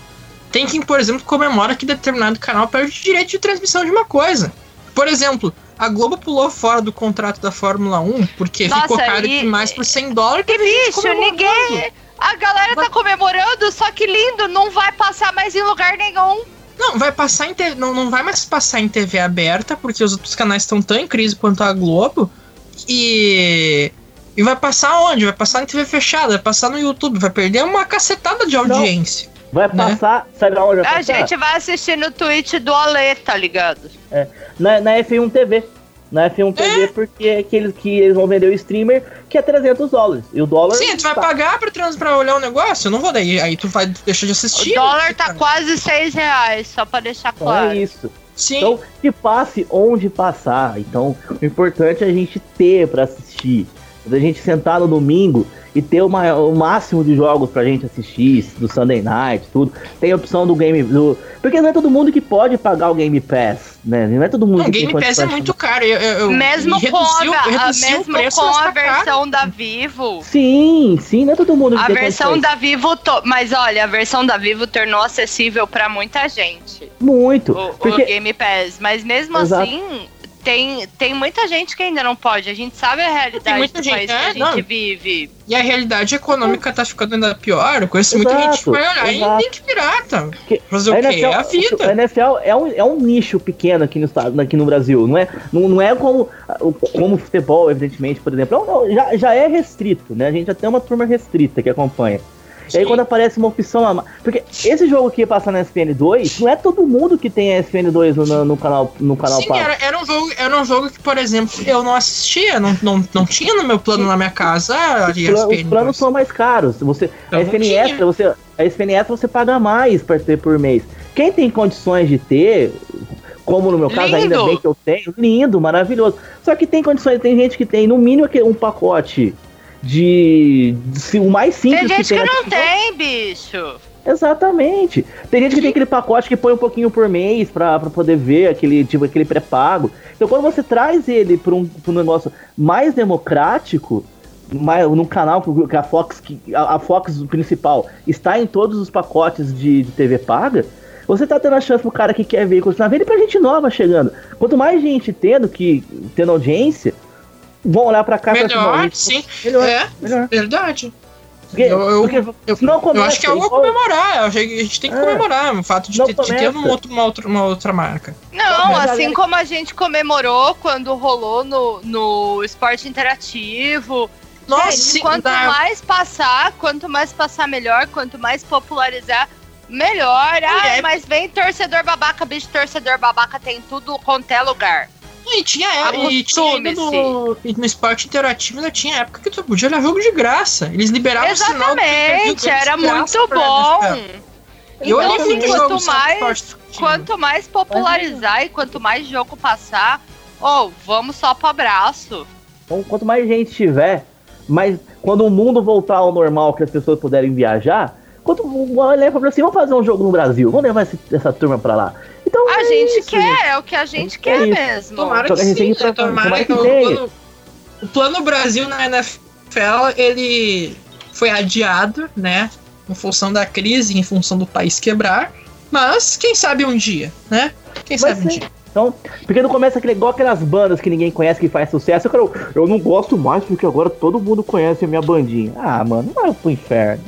tem quem, por exemplo, comemora que determinado canal perde o direito de transmissão de uma coisa. Por exemplo, a Globo pulou fora do contrato da Fórmula 1 porque Nossa, ficou caro e... demais por 100 dólares. Que bicho, ninguém. A galera tá comemorando, só que lindo, não vai passar mais em lugar nenhum. Não, vai passar em te... não, não vai mais passar em TV aberta, porque os outros canais estão tão em crise quanto a Globo. E. E vai passar onde? Vai passar em TV fechada, vai passar no YouTube, vai perder uma cacetada de audiência. Não. Vai né? passar, sabe aonde vai A gente vai assistir no Twitch do Alê, tá ligado? É, na, na F1 TV. Na F1 TV, é. porque é aqueles que eles vão vender o streamer, que é 300 dólares. E o dólar. Sim, tu vai tá. pagar pra, trans, pra olhar o negócio? Eu não vou daí. Aí tu vai deixar de assistir. O dólar tá cara. quase 6 reais, só pra deixar então claro. É isso. Sim. Então, que passe onde passar. Então, o importante é a gente ter pra assistir. A gente sentar no domingo e ter uma, o máximo de jogos pra gente assistir, do Sunday Night, tudo. Tem a opção do Game. Do, porque não é todo mundo que pode pagar o Game Pass, né? Não é todo mundo não, que Game Pass é muito caro. Eu, eu, mesmo com a, mesmo com a versão da Vivo. Sim, sim, não é todo mundo que A versão da Vivo. To... Mas olha, a versão da Vivo tornou acessível pra muita gente. Muito. O, porque... o Game Pass. Mas mesmo Exato. assim, tem, tem muita gente que ainda não pode. A gente sabe a realidade do gente, país é, que a gente não. vive. E a realidade econômica tá ficando ainda pior. Eu conheço exato, muita gente que vai olhar exato. e nem que pirata. Fazer o quê? É a vida. A NFL é um, é um nicho pequeno aqui no, estado, aqui no Brasil. Não é, não, não é como, como futebol, evidentemente, por exemplo. Não, já, já é restrito, né? A gente já tem uma turma restrita que acompanha. E aí quando aparece uma opção a Porque esse jogo que ia passar na SPN2, não é todo mundo que tem a SPN2 no, no canal no canal Sim, era, era, um jogo, era um jogo que, por exemplo, eu não assistia, não, não, não tinha no meu plano na minha casa os, plan, os planos são mais caros. Você, a SPN Extra, você, a SPN Extra você paga mais para ter por mês. Quem tem condições de ter, como no meu caso, lindo. ainda bem que eu tenho, lindo, maravilhoso. Só que tem condições, tem gente que tem no mínimo um pacote de, de o mais simples tem gente que, tem que não tem, bicho. Exatamente. Tem gente que tem aquele pacote que põe um pouquinho por mês pra, pra poder ver aquele tipo aquele pré-pago. Então quando você traz ele para um, pra um negócio mais democrático, mais, no canal que a Fox, que a, a, Fox principal está em todos os pacotes de, de TV paga, você tá tendo a chance pro cara que quer ver continuar vendo e pra gente nova chegando. Quanto mais gente tendo que tendo audiência, vão olhar pra cá melhor, pra sim. Melhor, é, melhor. verdade. Porque, eu, eu, porque eu, não começa, eu acho que é algo a comemorar. A gente tem que é, comemorar o fato de ter, de ter uma, outra, uma, outra, uma outra marca. Não, assim como a gente comemorou quando rolou no, no esporte interativo. Nossa, sim, quanto dá... mais passar, quanto mais passar melhor, quanto mais popularizar, melhor. Ah, é. mas vem torcedor babaca, bicho, torcedor babaca tem tudo quanto é lugar. E tinha, e tinha no, no esporte interativo ainda tinha época que tu podia olhar jogo de graça. Eles liberavam Exatamente, sinal era muito bom. Eu então, muito quanto jogo mais, quanto mais popularizar e quanto mais jogo passar, oh, vamos só pro abraço. Então, quanto mais gente tiver, mais quando o mundo voltar ao normal, que as pessoas puderem viajar, quanto olhar para assim, vamos fazer um jogo no Brasil, vamos levar esse, essa turma para lá. Então, a é gente isso, quer, é o que a gente quer é mesmo. Tomara que, sim, pra, tomara, que, que o, plano, o plano Brasil na NFL, ele foi adiado, né? Em função da crise, em função do país quebrar. Mas quem sabe um dia, né? Quem Vai sabe ser. um dia. Então, porque não começa aquele, igual aquelas bandas que ninguém conhece que faz sucesso. Eu, quero, eu não gosto mais porque agora todo mundo conhece a minha bandinha. Ah, mano, vai pro inferno.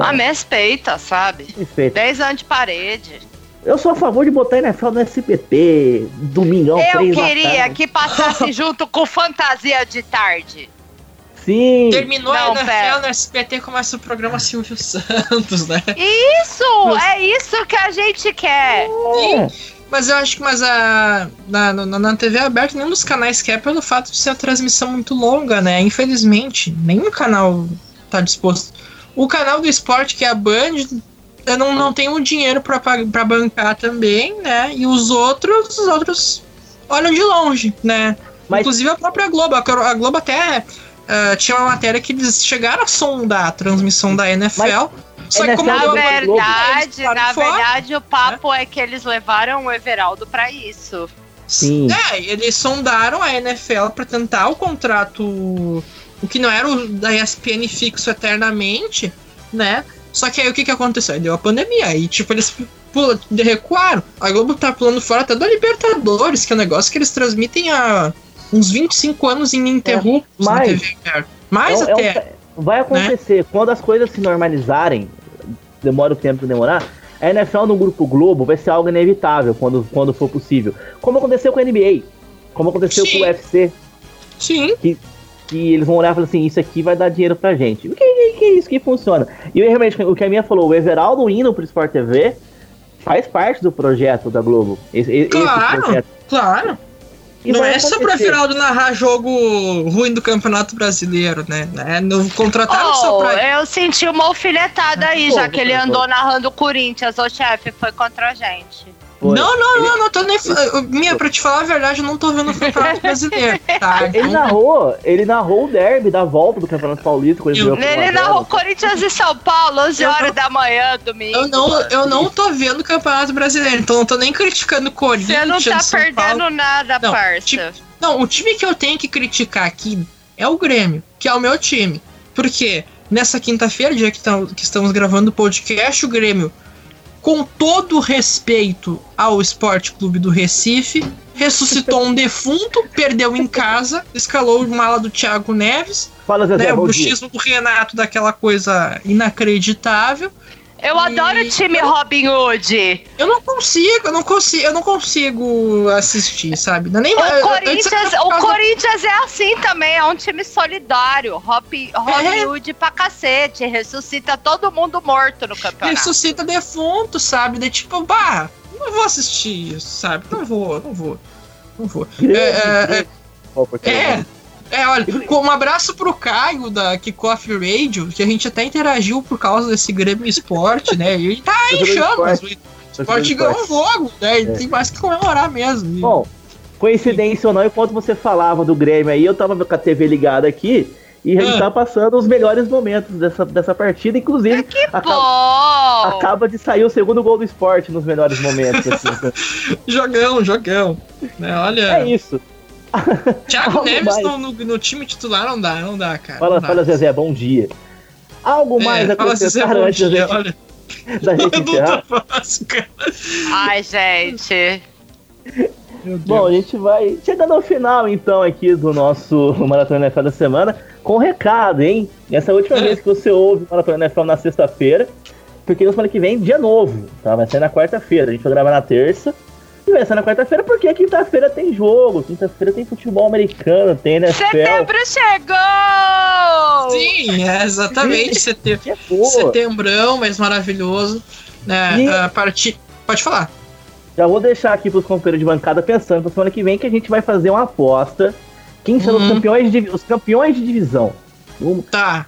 Ah, me respeita, sabe? Respeita. 10 anos de parede. Eu sou a favor de botar NFL no SPT, domingão, Eu queria que passasse junto com Fantasia de Tarde. Sim. Terminou não, a NFL pera. no SBT, começa o programa Silvio Santos, né? Isso! Mas... É isso que a gente quer! É. Mas eu acho que mas a, na, na, na, TV aberta nenhum dos canais quer pelo fato de ser uma transmissão muito longa, né? Infelizmente, nenhum canal tá disposto. O canal do esporte, que é a Band, eu não, não tenho dinheiro para bancar também, né? E os outros, os outros olham de longe, né? Mas... Inclusive a própria Globo. A Globo até uh, tinha uma matéria que eles chegaram a sondar a transmissão da NFL. Mas, só que como na verdade, na fora, verdade, o papo né? é que eles levaram o Everaldo para isso. Sim. É, eles sondaram a NFL para tentar o contrato, o que não era o da ESPN fixo eternamente, né? Só que aí o que que aconteceu? Aí deu a pandemia, aí tipo eles pula, recuaram. A Globo tá pulando fora até da Libertadores, que é um negócio que eles transmitem há uns 25 anos ininterruptos é, mas, na TV Mais é, até. É um, vai acontecer, né? quando as coisas se normalizarem, demora o tempo pra demorar, a NFL no Grupo Globo vai ser algo inevitável quando, quando for possível. Como aconteceu com a NBA, como aconteceu Sim. com o UFC. Sim. Que, que eles vão olhar e falar assim, isso aqui vai dar dinheiro pra gente. O que, que, que é isso que funciona? E realmente, o que a minha falou, o Everaldo indo pro Sport TV faz parte do projeto da Globo. Esse, claro, esse claro. E não é só pra Everaldo narrar jogo ruim do Campeonato Brasileiro, né? É, não contrataram oh, só pra. Eu senti uma alfinetada aí, Pô, já que ele andou narrando o Corinthians, ô chefe, foi contra a gente. Foi. Não, não, ele... não, não tô nem. Minha, pra te falar a verdade, eu não tô vendo o Campeonato Brasileiro. Tá? Ele então... narrou, ele narrou o derby da volta do Campeonato Paulista. Eu, ele narrou Corinthians e São Paulo, 11 horas da manhã, domingo. Eu não, eu não tô vendo o Campeonato Brasileiro, então não tô nem criticando o Corinthians. Você não tá São perdendo Paulo. nada, não, parça. Tipo, não, o time que eu tenho que criticar aqui é o Grêmio, que é o meu time. Porque nessa quinta-feira, dia que, tam, que estamos gravando o podcast, o Grêmio com todo respeito ao Esporte Clube do Recife, ressuscitou um defunto, perdeu em casa, escalou o mala do Thiago Neves, Fala, Zezé, né, o buchismo do Renato daquela coisa inacreditável. Eu e... adoro o time Robin Hood. Eu não consigo, eu não consigo, eu não consigo assistir, sabe? Não, é nem, o Corinthians, o Corinthians é assim também, é um time solidário. Robin, Robin é. Hood pra cacete, ressuscita todo mundo morto no campeonato. Ressuscita defunto, sabe? De tipo, bah, não vou assistir isso, sabe? Não vou, não vou. Não vou. É, é, é, é, é, olha, um abraço pro Caio da Kickoff Radio, que a gente até interagiu por causa desse Grêmio Esporte, né? E ele tá em chamas. O esporte ganhou um jogo, né? E é. tem mais que comemorar mesmo. Bom, coincidência ou não, enquanto você falava do Grêmio aí, eu tava com a TV ligada aqui. E a gente ah. tá passando os melhores momentos dessa, dessa partida, inclusive. Que acaba, acaba de sair o segundo gol do esporte nos melhores momentos. Assim. jogão, jogão. Né, olha. É isso. Thiago Neves no, no, no, time titular não dá, não dá, cara. Fala, dá. fala Zezé, bom dia. Algo é, mais a acrescentar antes dia, da gente, olha. da gente encerrar? Fácil. Ai, gente. Bom, a gente vai chegando ao final então aqui do nosso Maratona NFL da semana com um recado, hein? Essa é a última é. vez que você ouve o Maratona NFL na sexta-feira, porque na semana que vem, dia novo, tá? Vai ser na quarta-feira. A gente vai gravar na terça. E vai ser na quarta-feira porque quinta-feira tem jogo, quinta-feira tem futebol americano, tem NFL. Setembro chegou! Sim, é exatamente. Setembro, setembrão, mas maravilhoso. Né, e... a partir... Pode falar. Já vou deixar aqui pros companheiros de bancada pensando pra semana que vem que a gente vai fazer uma aposta. Quem são os, Uhum. campeões de, os campeões de divisão? Tá.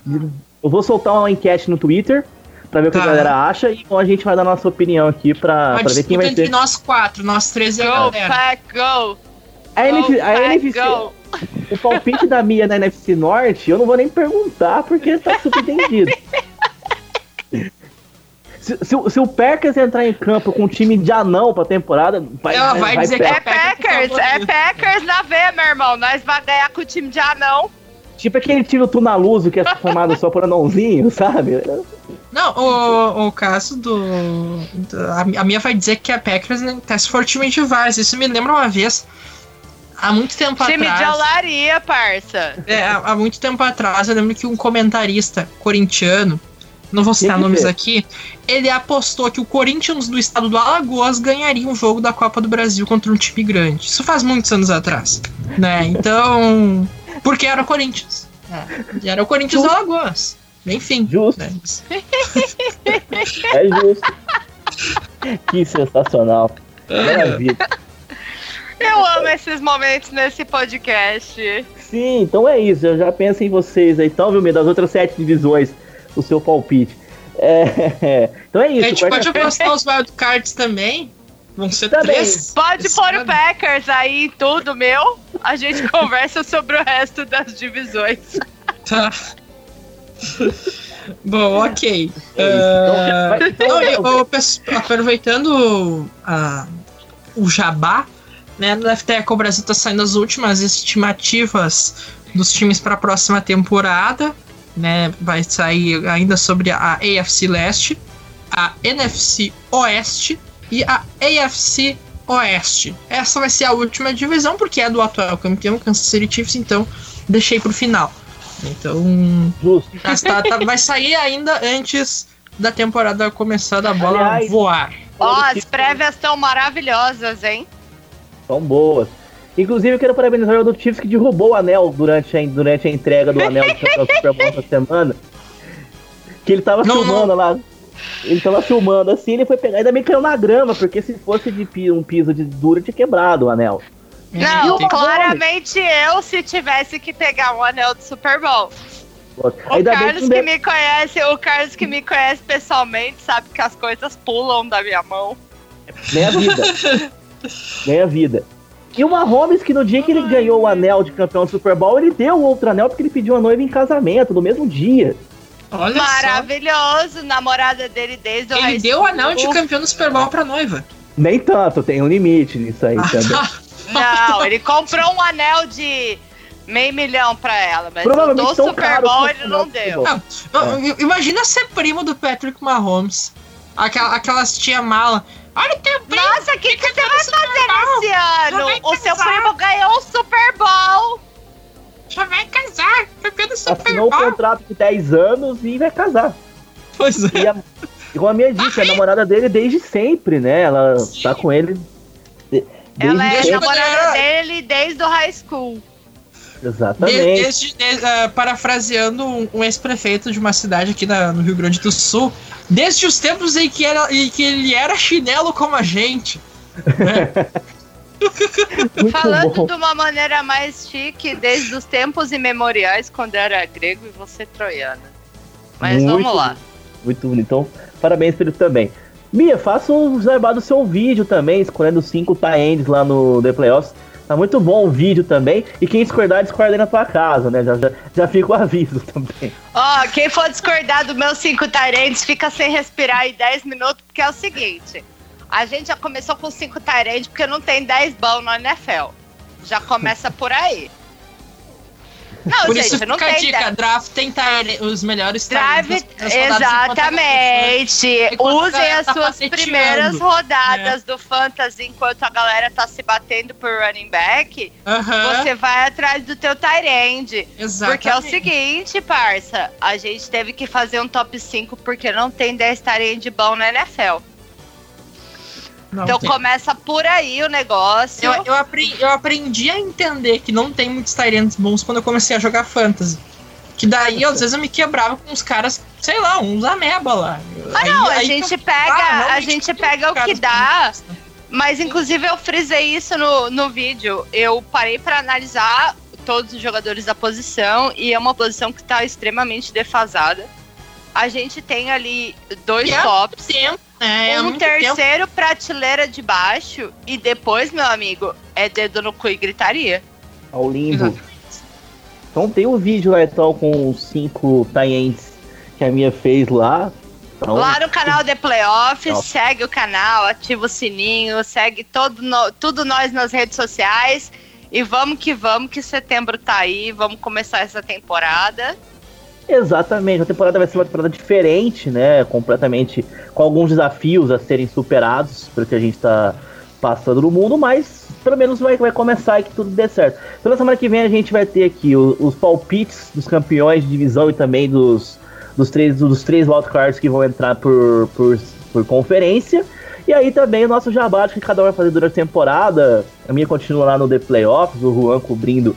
Eu vou soltar uma enquete no Twitter pra ver o que Tá. a galera acha e então a gente vai dar nossa opinião aqui pra, pra ver quem vai ser. nós quatro, nós três e a Go, galera. pack, go! A, NF, a NFC, go! o palpite da Mia na NFC Norte, eu não vou nem perguntar porque tá subentendido. Se, se, o- se o Packers entrar em campo com um time de anão pra temporada, vai, Ela vai dizer que É Packers. Packers, é Packers na veia, meu irmão. Nós vamos ganhar com o time de anão. Tipo aquele time Tunaluso que é formado só por anãozinho, sabe? Não, o, o caso do. do- a, a minha vai dizer que a Packers se for time de Vars. Isso me lembra uma vez. Há muito tempo de atrás. olaria, parça. É, há há muito tempo atrás, eu lembro que um comentarista corintiano, não vou citar que nomes aqui, ele apostou que o Corinthians do estado do Alagoas ganharia um jogo da Copa do Brasil contra um time grande. Isso faz muitos anos atrás, né? Então, porque era o Corinthians. É, e era o Corinthians do Alagoas. Enfim. Justo. né? É justo. que sensacional. Maravilha. Eu amo esses momentos nesse podcast. Sim, então é isso. Eu já penso em vocês aí. Então, viu, Mia, das outras sete divisões, o seu palpite. É, então é A isso. gente quarta- pode apostar os wildcards também. Vão ser Também. três. Pode pôr o. Packers aí em tudo, meu. A gente conversa sobre o resto das divisões. Tá. Bom, ok. É isso. Então, vai- então, eu- pes- aproveitando a- o jabá, né, no FTEC o Brasil tá saindo as últimas estimativas dos times para a próxima temporada, né, vai sair ainda sobre a AFC Leste, a NFC Oeste e a AFC Oeste. Essa vai ser a última divisão porque é do atual campeão Kansas City Chiefs, então deixei pro final. Então, está- tá- vai sair ainda antes da temporada começar da bola Aliás, voar. Ó, as prévias estão maravilhosas, hein? São boas. Inclusive, eu quero parabenizar o do Chiefs que derrubou o anel durante a, durante a entrega do anel campeão Super Bowl essa semana. Que ele tava Não, filmando lá. Ele tava filmando assim, ele foi pegar e ainda bem caiu na grama, porque se fosse de pi- um piso de duro, tinha quebrado o anel. Não, tem- claramente eu se tivesse que pegar um anel do Super Bowl. O Ainda Carlos que que me conhece, o Carlos que me conhece pessoalmente sabe que as coisas pulam da minha mão. Nem a vida. Nem a vida. E o Mahomes, que no dia que ele ganhou o anel de campeão do Super Bowl, ele deu outro anel porque ele pediu a noiva em casamento no mesmo dia. Olha só. Maravilhoso, namorada dele desde o Ele high deu o anel de campeão do Super Bowl pra noiva. Nem tanto, tem um limite nisso aí também. Não, ele comprou um anel de meio milhão pra ela, mas do Super Bowl ele não deu. Não, i- Imagina ser primo do Patrick Mahomes. Aquela, aquelas tia mala. Olha o teu primo. Nossa, o que, que você vai fazer nesse Já ano? vai O seu primo ganhou o Super Bowl. Já vai casar. Campeão do Super Assinou um Bowl. contrato de 10 anos e vai casar. Pois é. E, a, como a minha disse, a namorada dele desde sempre, né? Ela tá com ele. de- desde Ela é sempre. namorada dele desde o high school. Exatamente. De- desde- de- ah, parafraseando um, um ex-prefeito de uma cidade aqui na- no Rio Grande do Sul, desde os tempos em que, era, em que ele era chinelo como a gente. Muito Falando bom. de uma maneira mais chique, desde os tempos imemoriais, quando era grego e você troiana. Mas Muito vamos lá. Muito bonito. Então, parabéns pra ele também. Mia, faça o jabá do seu vídeo também, escolhendo os 5 tie-ends lá no The Playoffs. Tá muito bom o vídeo também. E quem discordar, discorda aí na tua casa, né? Já, já, já fica o aviso também. Ó, quem for discordar dos meus cinco Tyrants fica sem respirar aí 10 minutos, porque é o seguinte: a gente já começou com cinco Tyrants porque não tem 10 bons no NFL. Já começa por aí. Não, Por gente, isso não fica a tem dica, 10. draft tem tire- os melhores Drive, exatamente. A Usem as tá suas primeiras rodadas do Fantasy enquanto a galera tá se batendo por running back. Aham, Você vai atrás do teu Tyrande. exatamente. Porque é o seguinte, parça, a gente teve que fazer um top 5 porque não tem 10 Tyrande bom na NFL. Não então tem. começa por aí o negócio. Eu, eu, aprendi, eu aprendi a entender que não tem muitos Tyrants bons quando eu comecei a jogar Fantasy. Que daí, às vezes, eu me quebrava com uns caras, sei lá, uns ameba lá. Ah, não, a Aí- aí gente pega, Ah, a gente pega o que dá. né? Mas, inclusive, eu frisei isso no, no vídeo. Eu parei para analisar todos os jogadores da posição e é uma posição que está extremamente defasada. A gente tem ali dois é tops. Tempo, né? é, um terceiro tempo. prateleira de baixo e depois, meu amigo, é dedo no cu e gritaria. Ao limbo. Então tem um vídeo lá então com os cinco tie que a minha fez lá. Então, lá no canal The Playoffs, segue o canal, ativa o sininho, segue todo no, tudo nós nas redes sociais. E vamos que vamos, que setembro tá aí, vamos começar essa temporada. Exatamente, a temporada vai ser uma temporada diferente, né? Completamente com alguns desafios a serem superados, porque a gente tá passando no mundo, mas pelo menos vai, vai começar e que tudo dê certo. Então na semana que vem a gente vai ter aqui os, os palpites dos campeões de divisão e também dos, dos três, dos três wildcards que vão entrar por, por, por conferência. E aí também o nosso jabá que cada um vai fazer durante a temporada. A minha continua lá no The Playoffs, o Juan cobrindo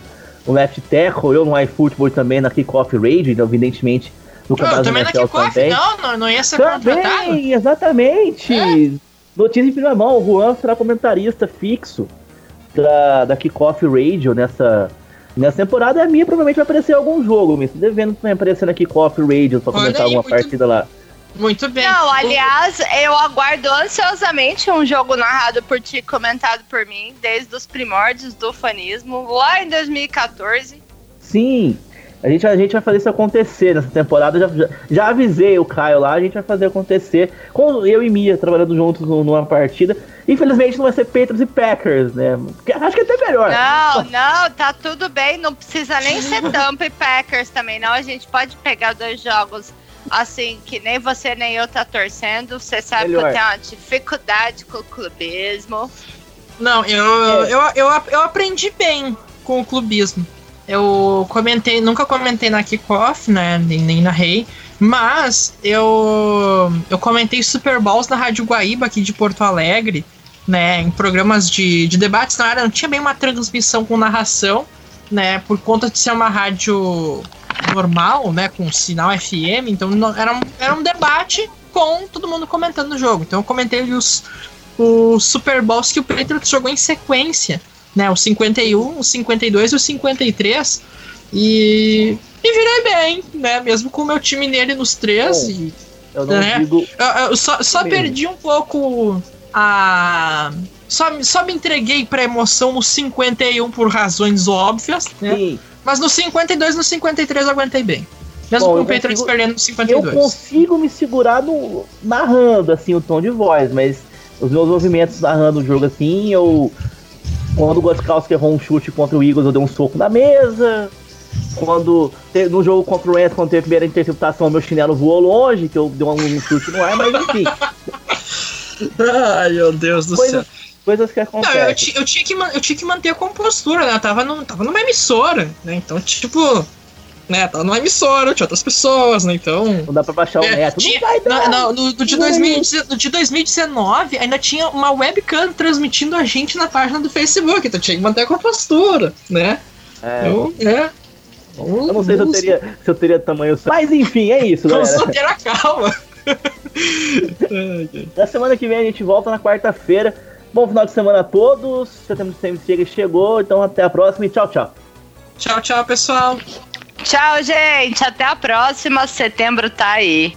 o left tackle, eu no iFootball também na Kickoff Radio, então, evidentemente no campeonato também na Kickoff, também. Não, não, não ia ser também, contratado. exatamente. É? Notícia em primeira mão, o Juan será comentarista fixo da, da Kickoff Radio nessa, nessa temporada. A minha provavelmente vai aparecer em algum jogo, me devendo também aparecer na Kickoff Radio pra comentar aí, alguma muito, partida lá. Muito bem. Não, aliás, eu aguardo ansiosamente um jogo narrado por ti, comentado por mim, desde os primórdios do fanismo, lá em 2014. Sim, a gente, a gente vai fazer isso acontecer nessa temporada. Já, já, já, avisei o Caio lá, a gente vai fazer acontecer. Com eu e Mia trabalhando juntos numa partida. Infelizmente não vai ser Patriots e Packers, né? Acho que é até melhor. Não, não, tá tudo bem. Não precisa nem ser Tampa e Packers também, não. A gente pode pegar dois jogos assim, que nem você nem eu tá torcendo. Você sabe melhor. que eu tenho uma dificuldade com o clubismo. Não, eu, é. eu, eu, eu aprendi bem com o clubismo. Eu comentei, nunca comentei na Kickoff, né? Nem, nem na Rei. Mas eu, eu comentei Super Bowls na Rádio Guaíba aqui de Porto Alegre, né? Em programas de, de debates. Na área não tinha bem uma transmissão com narração, né? Por conta de ser uma rádio normal, né? Com sinal FM. Então era um, era um debate com todo mundo comentando o jogo. Então eu comentei os, os Super Bowls que o Patriots jogou em sequência né? O 51, o 52 e o 53. E, e virei bem, né? Mesmo com o meu time nele nos três. E, eu não né? digo. Eu, eu só, só perdi um pouco a. Só, só me entreguei pra emoção no 51 por razões óbvias, né? Sim. Mas no 52 e no 53 eu aguentei bem. Mesmo Bom, com o Patriots perdendo no 52. Eu consigo me segurar no, narrando, assim, o tom de voz, mas os meus movimentos narrando o jogo assim, eu quando o Goskowski errou um chute contra o Eagles, eu dei um soco na mesa. Quando no jogo contra o Rams, quando teve a primeira interceptação, meu chinelo voou longe, que eu dei um, um chute no ar, mas enfim. Ai, meu Deus do coisas, céu. Coisas que acontecem. Não, eu, eu, tinha que, eu tinha que manter a compostura, né? Eu tava, no, tava numa emissora, né? Então, tipo, né, tava numa emissora, tinha outras pessoas, né, então... Não dá pra baixar o é, neto, tinha, não vai dar. Não, no, no, de 2019, no de 2019 ainda tinha uma webcam transmitindo a gente na página do Facebook, então tinha que manter a compostura, né? É. Então, é. Eu não sei se eu teria, se eu teria tamanho. Mas enfim, é isso, galera. Vamos ter a calma. na semana que vem a gente volta na quarta-feira. Bom final de semana a todos. Setembro sempre chega chegou. Então até a próxima e tchau, tchau. Tchau, tchau, pessoal. Tchau, gente. Até a próxima. Setembro tá aí.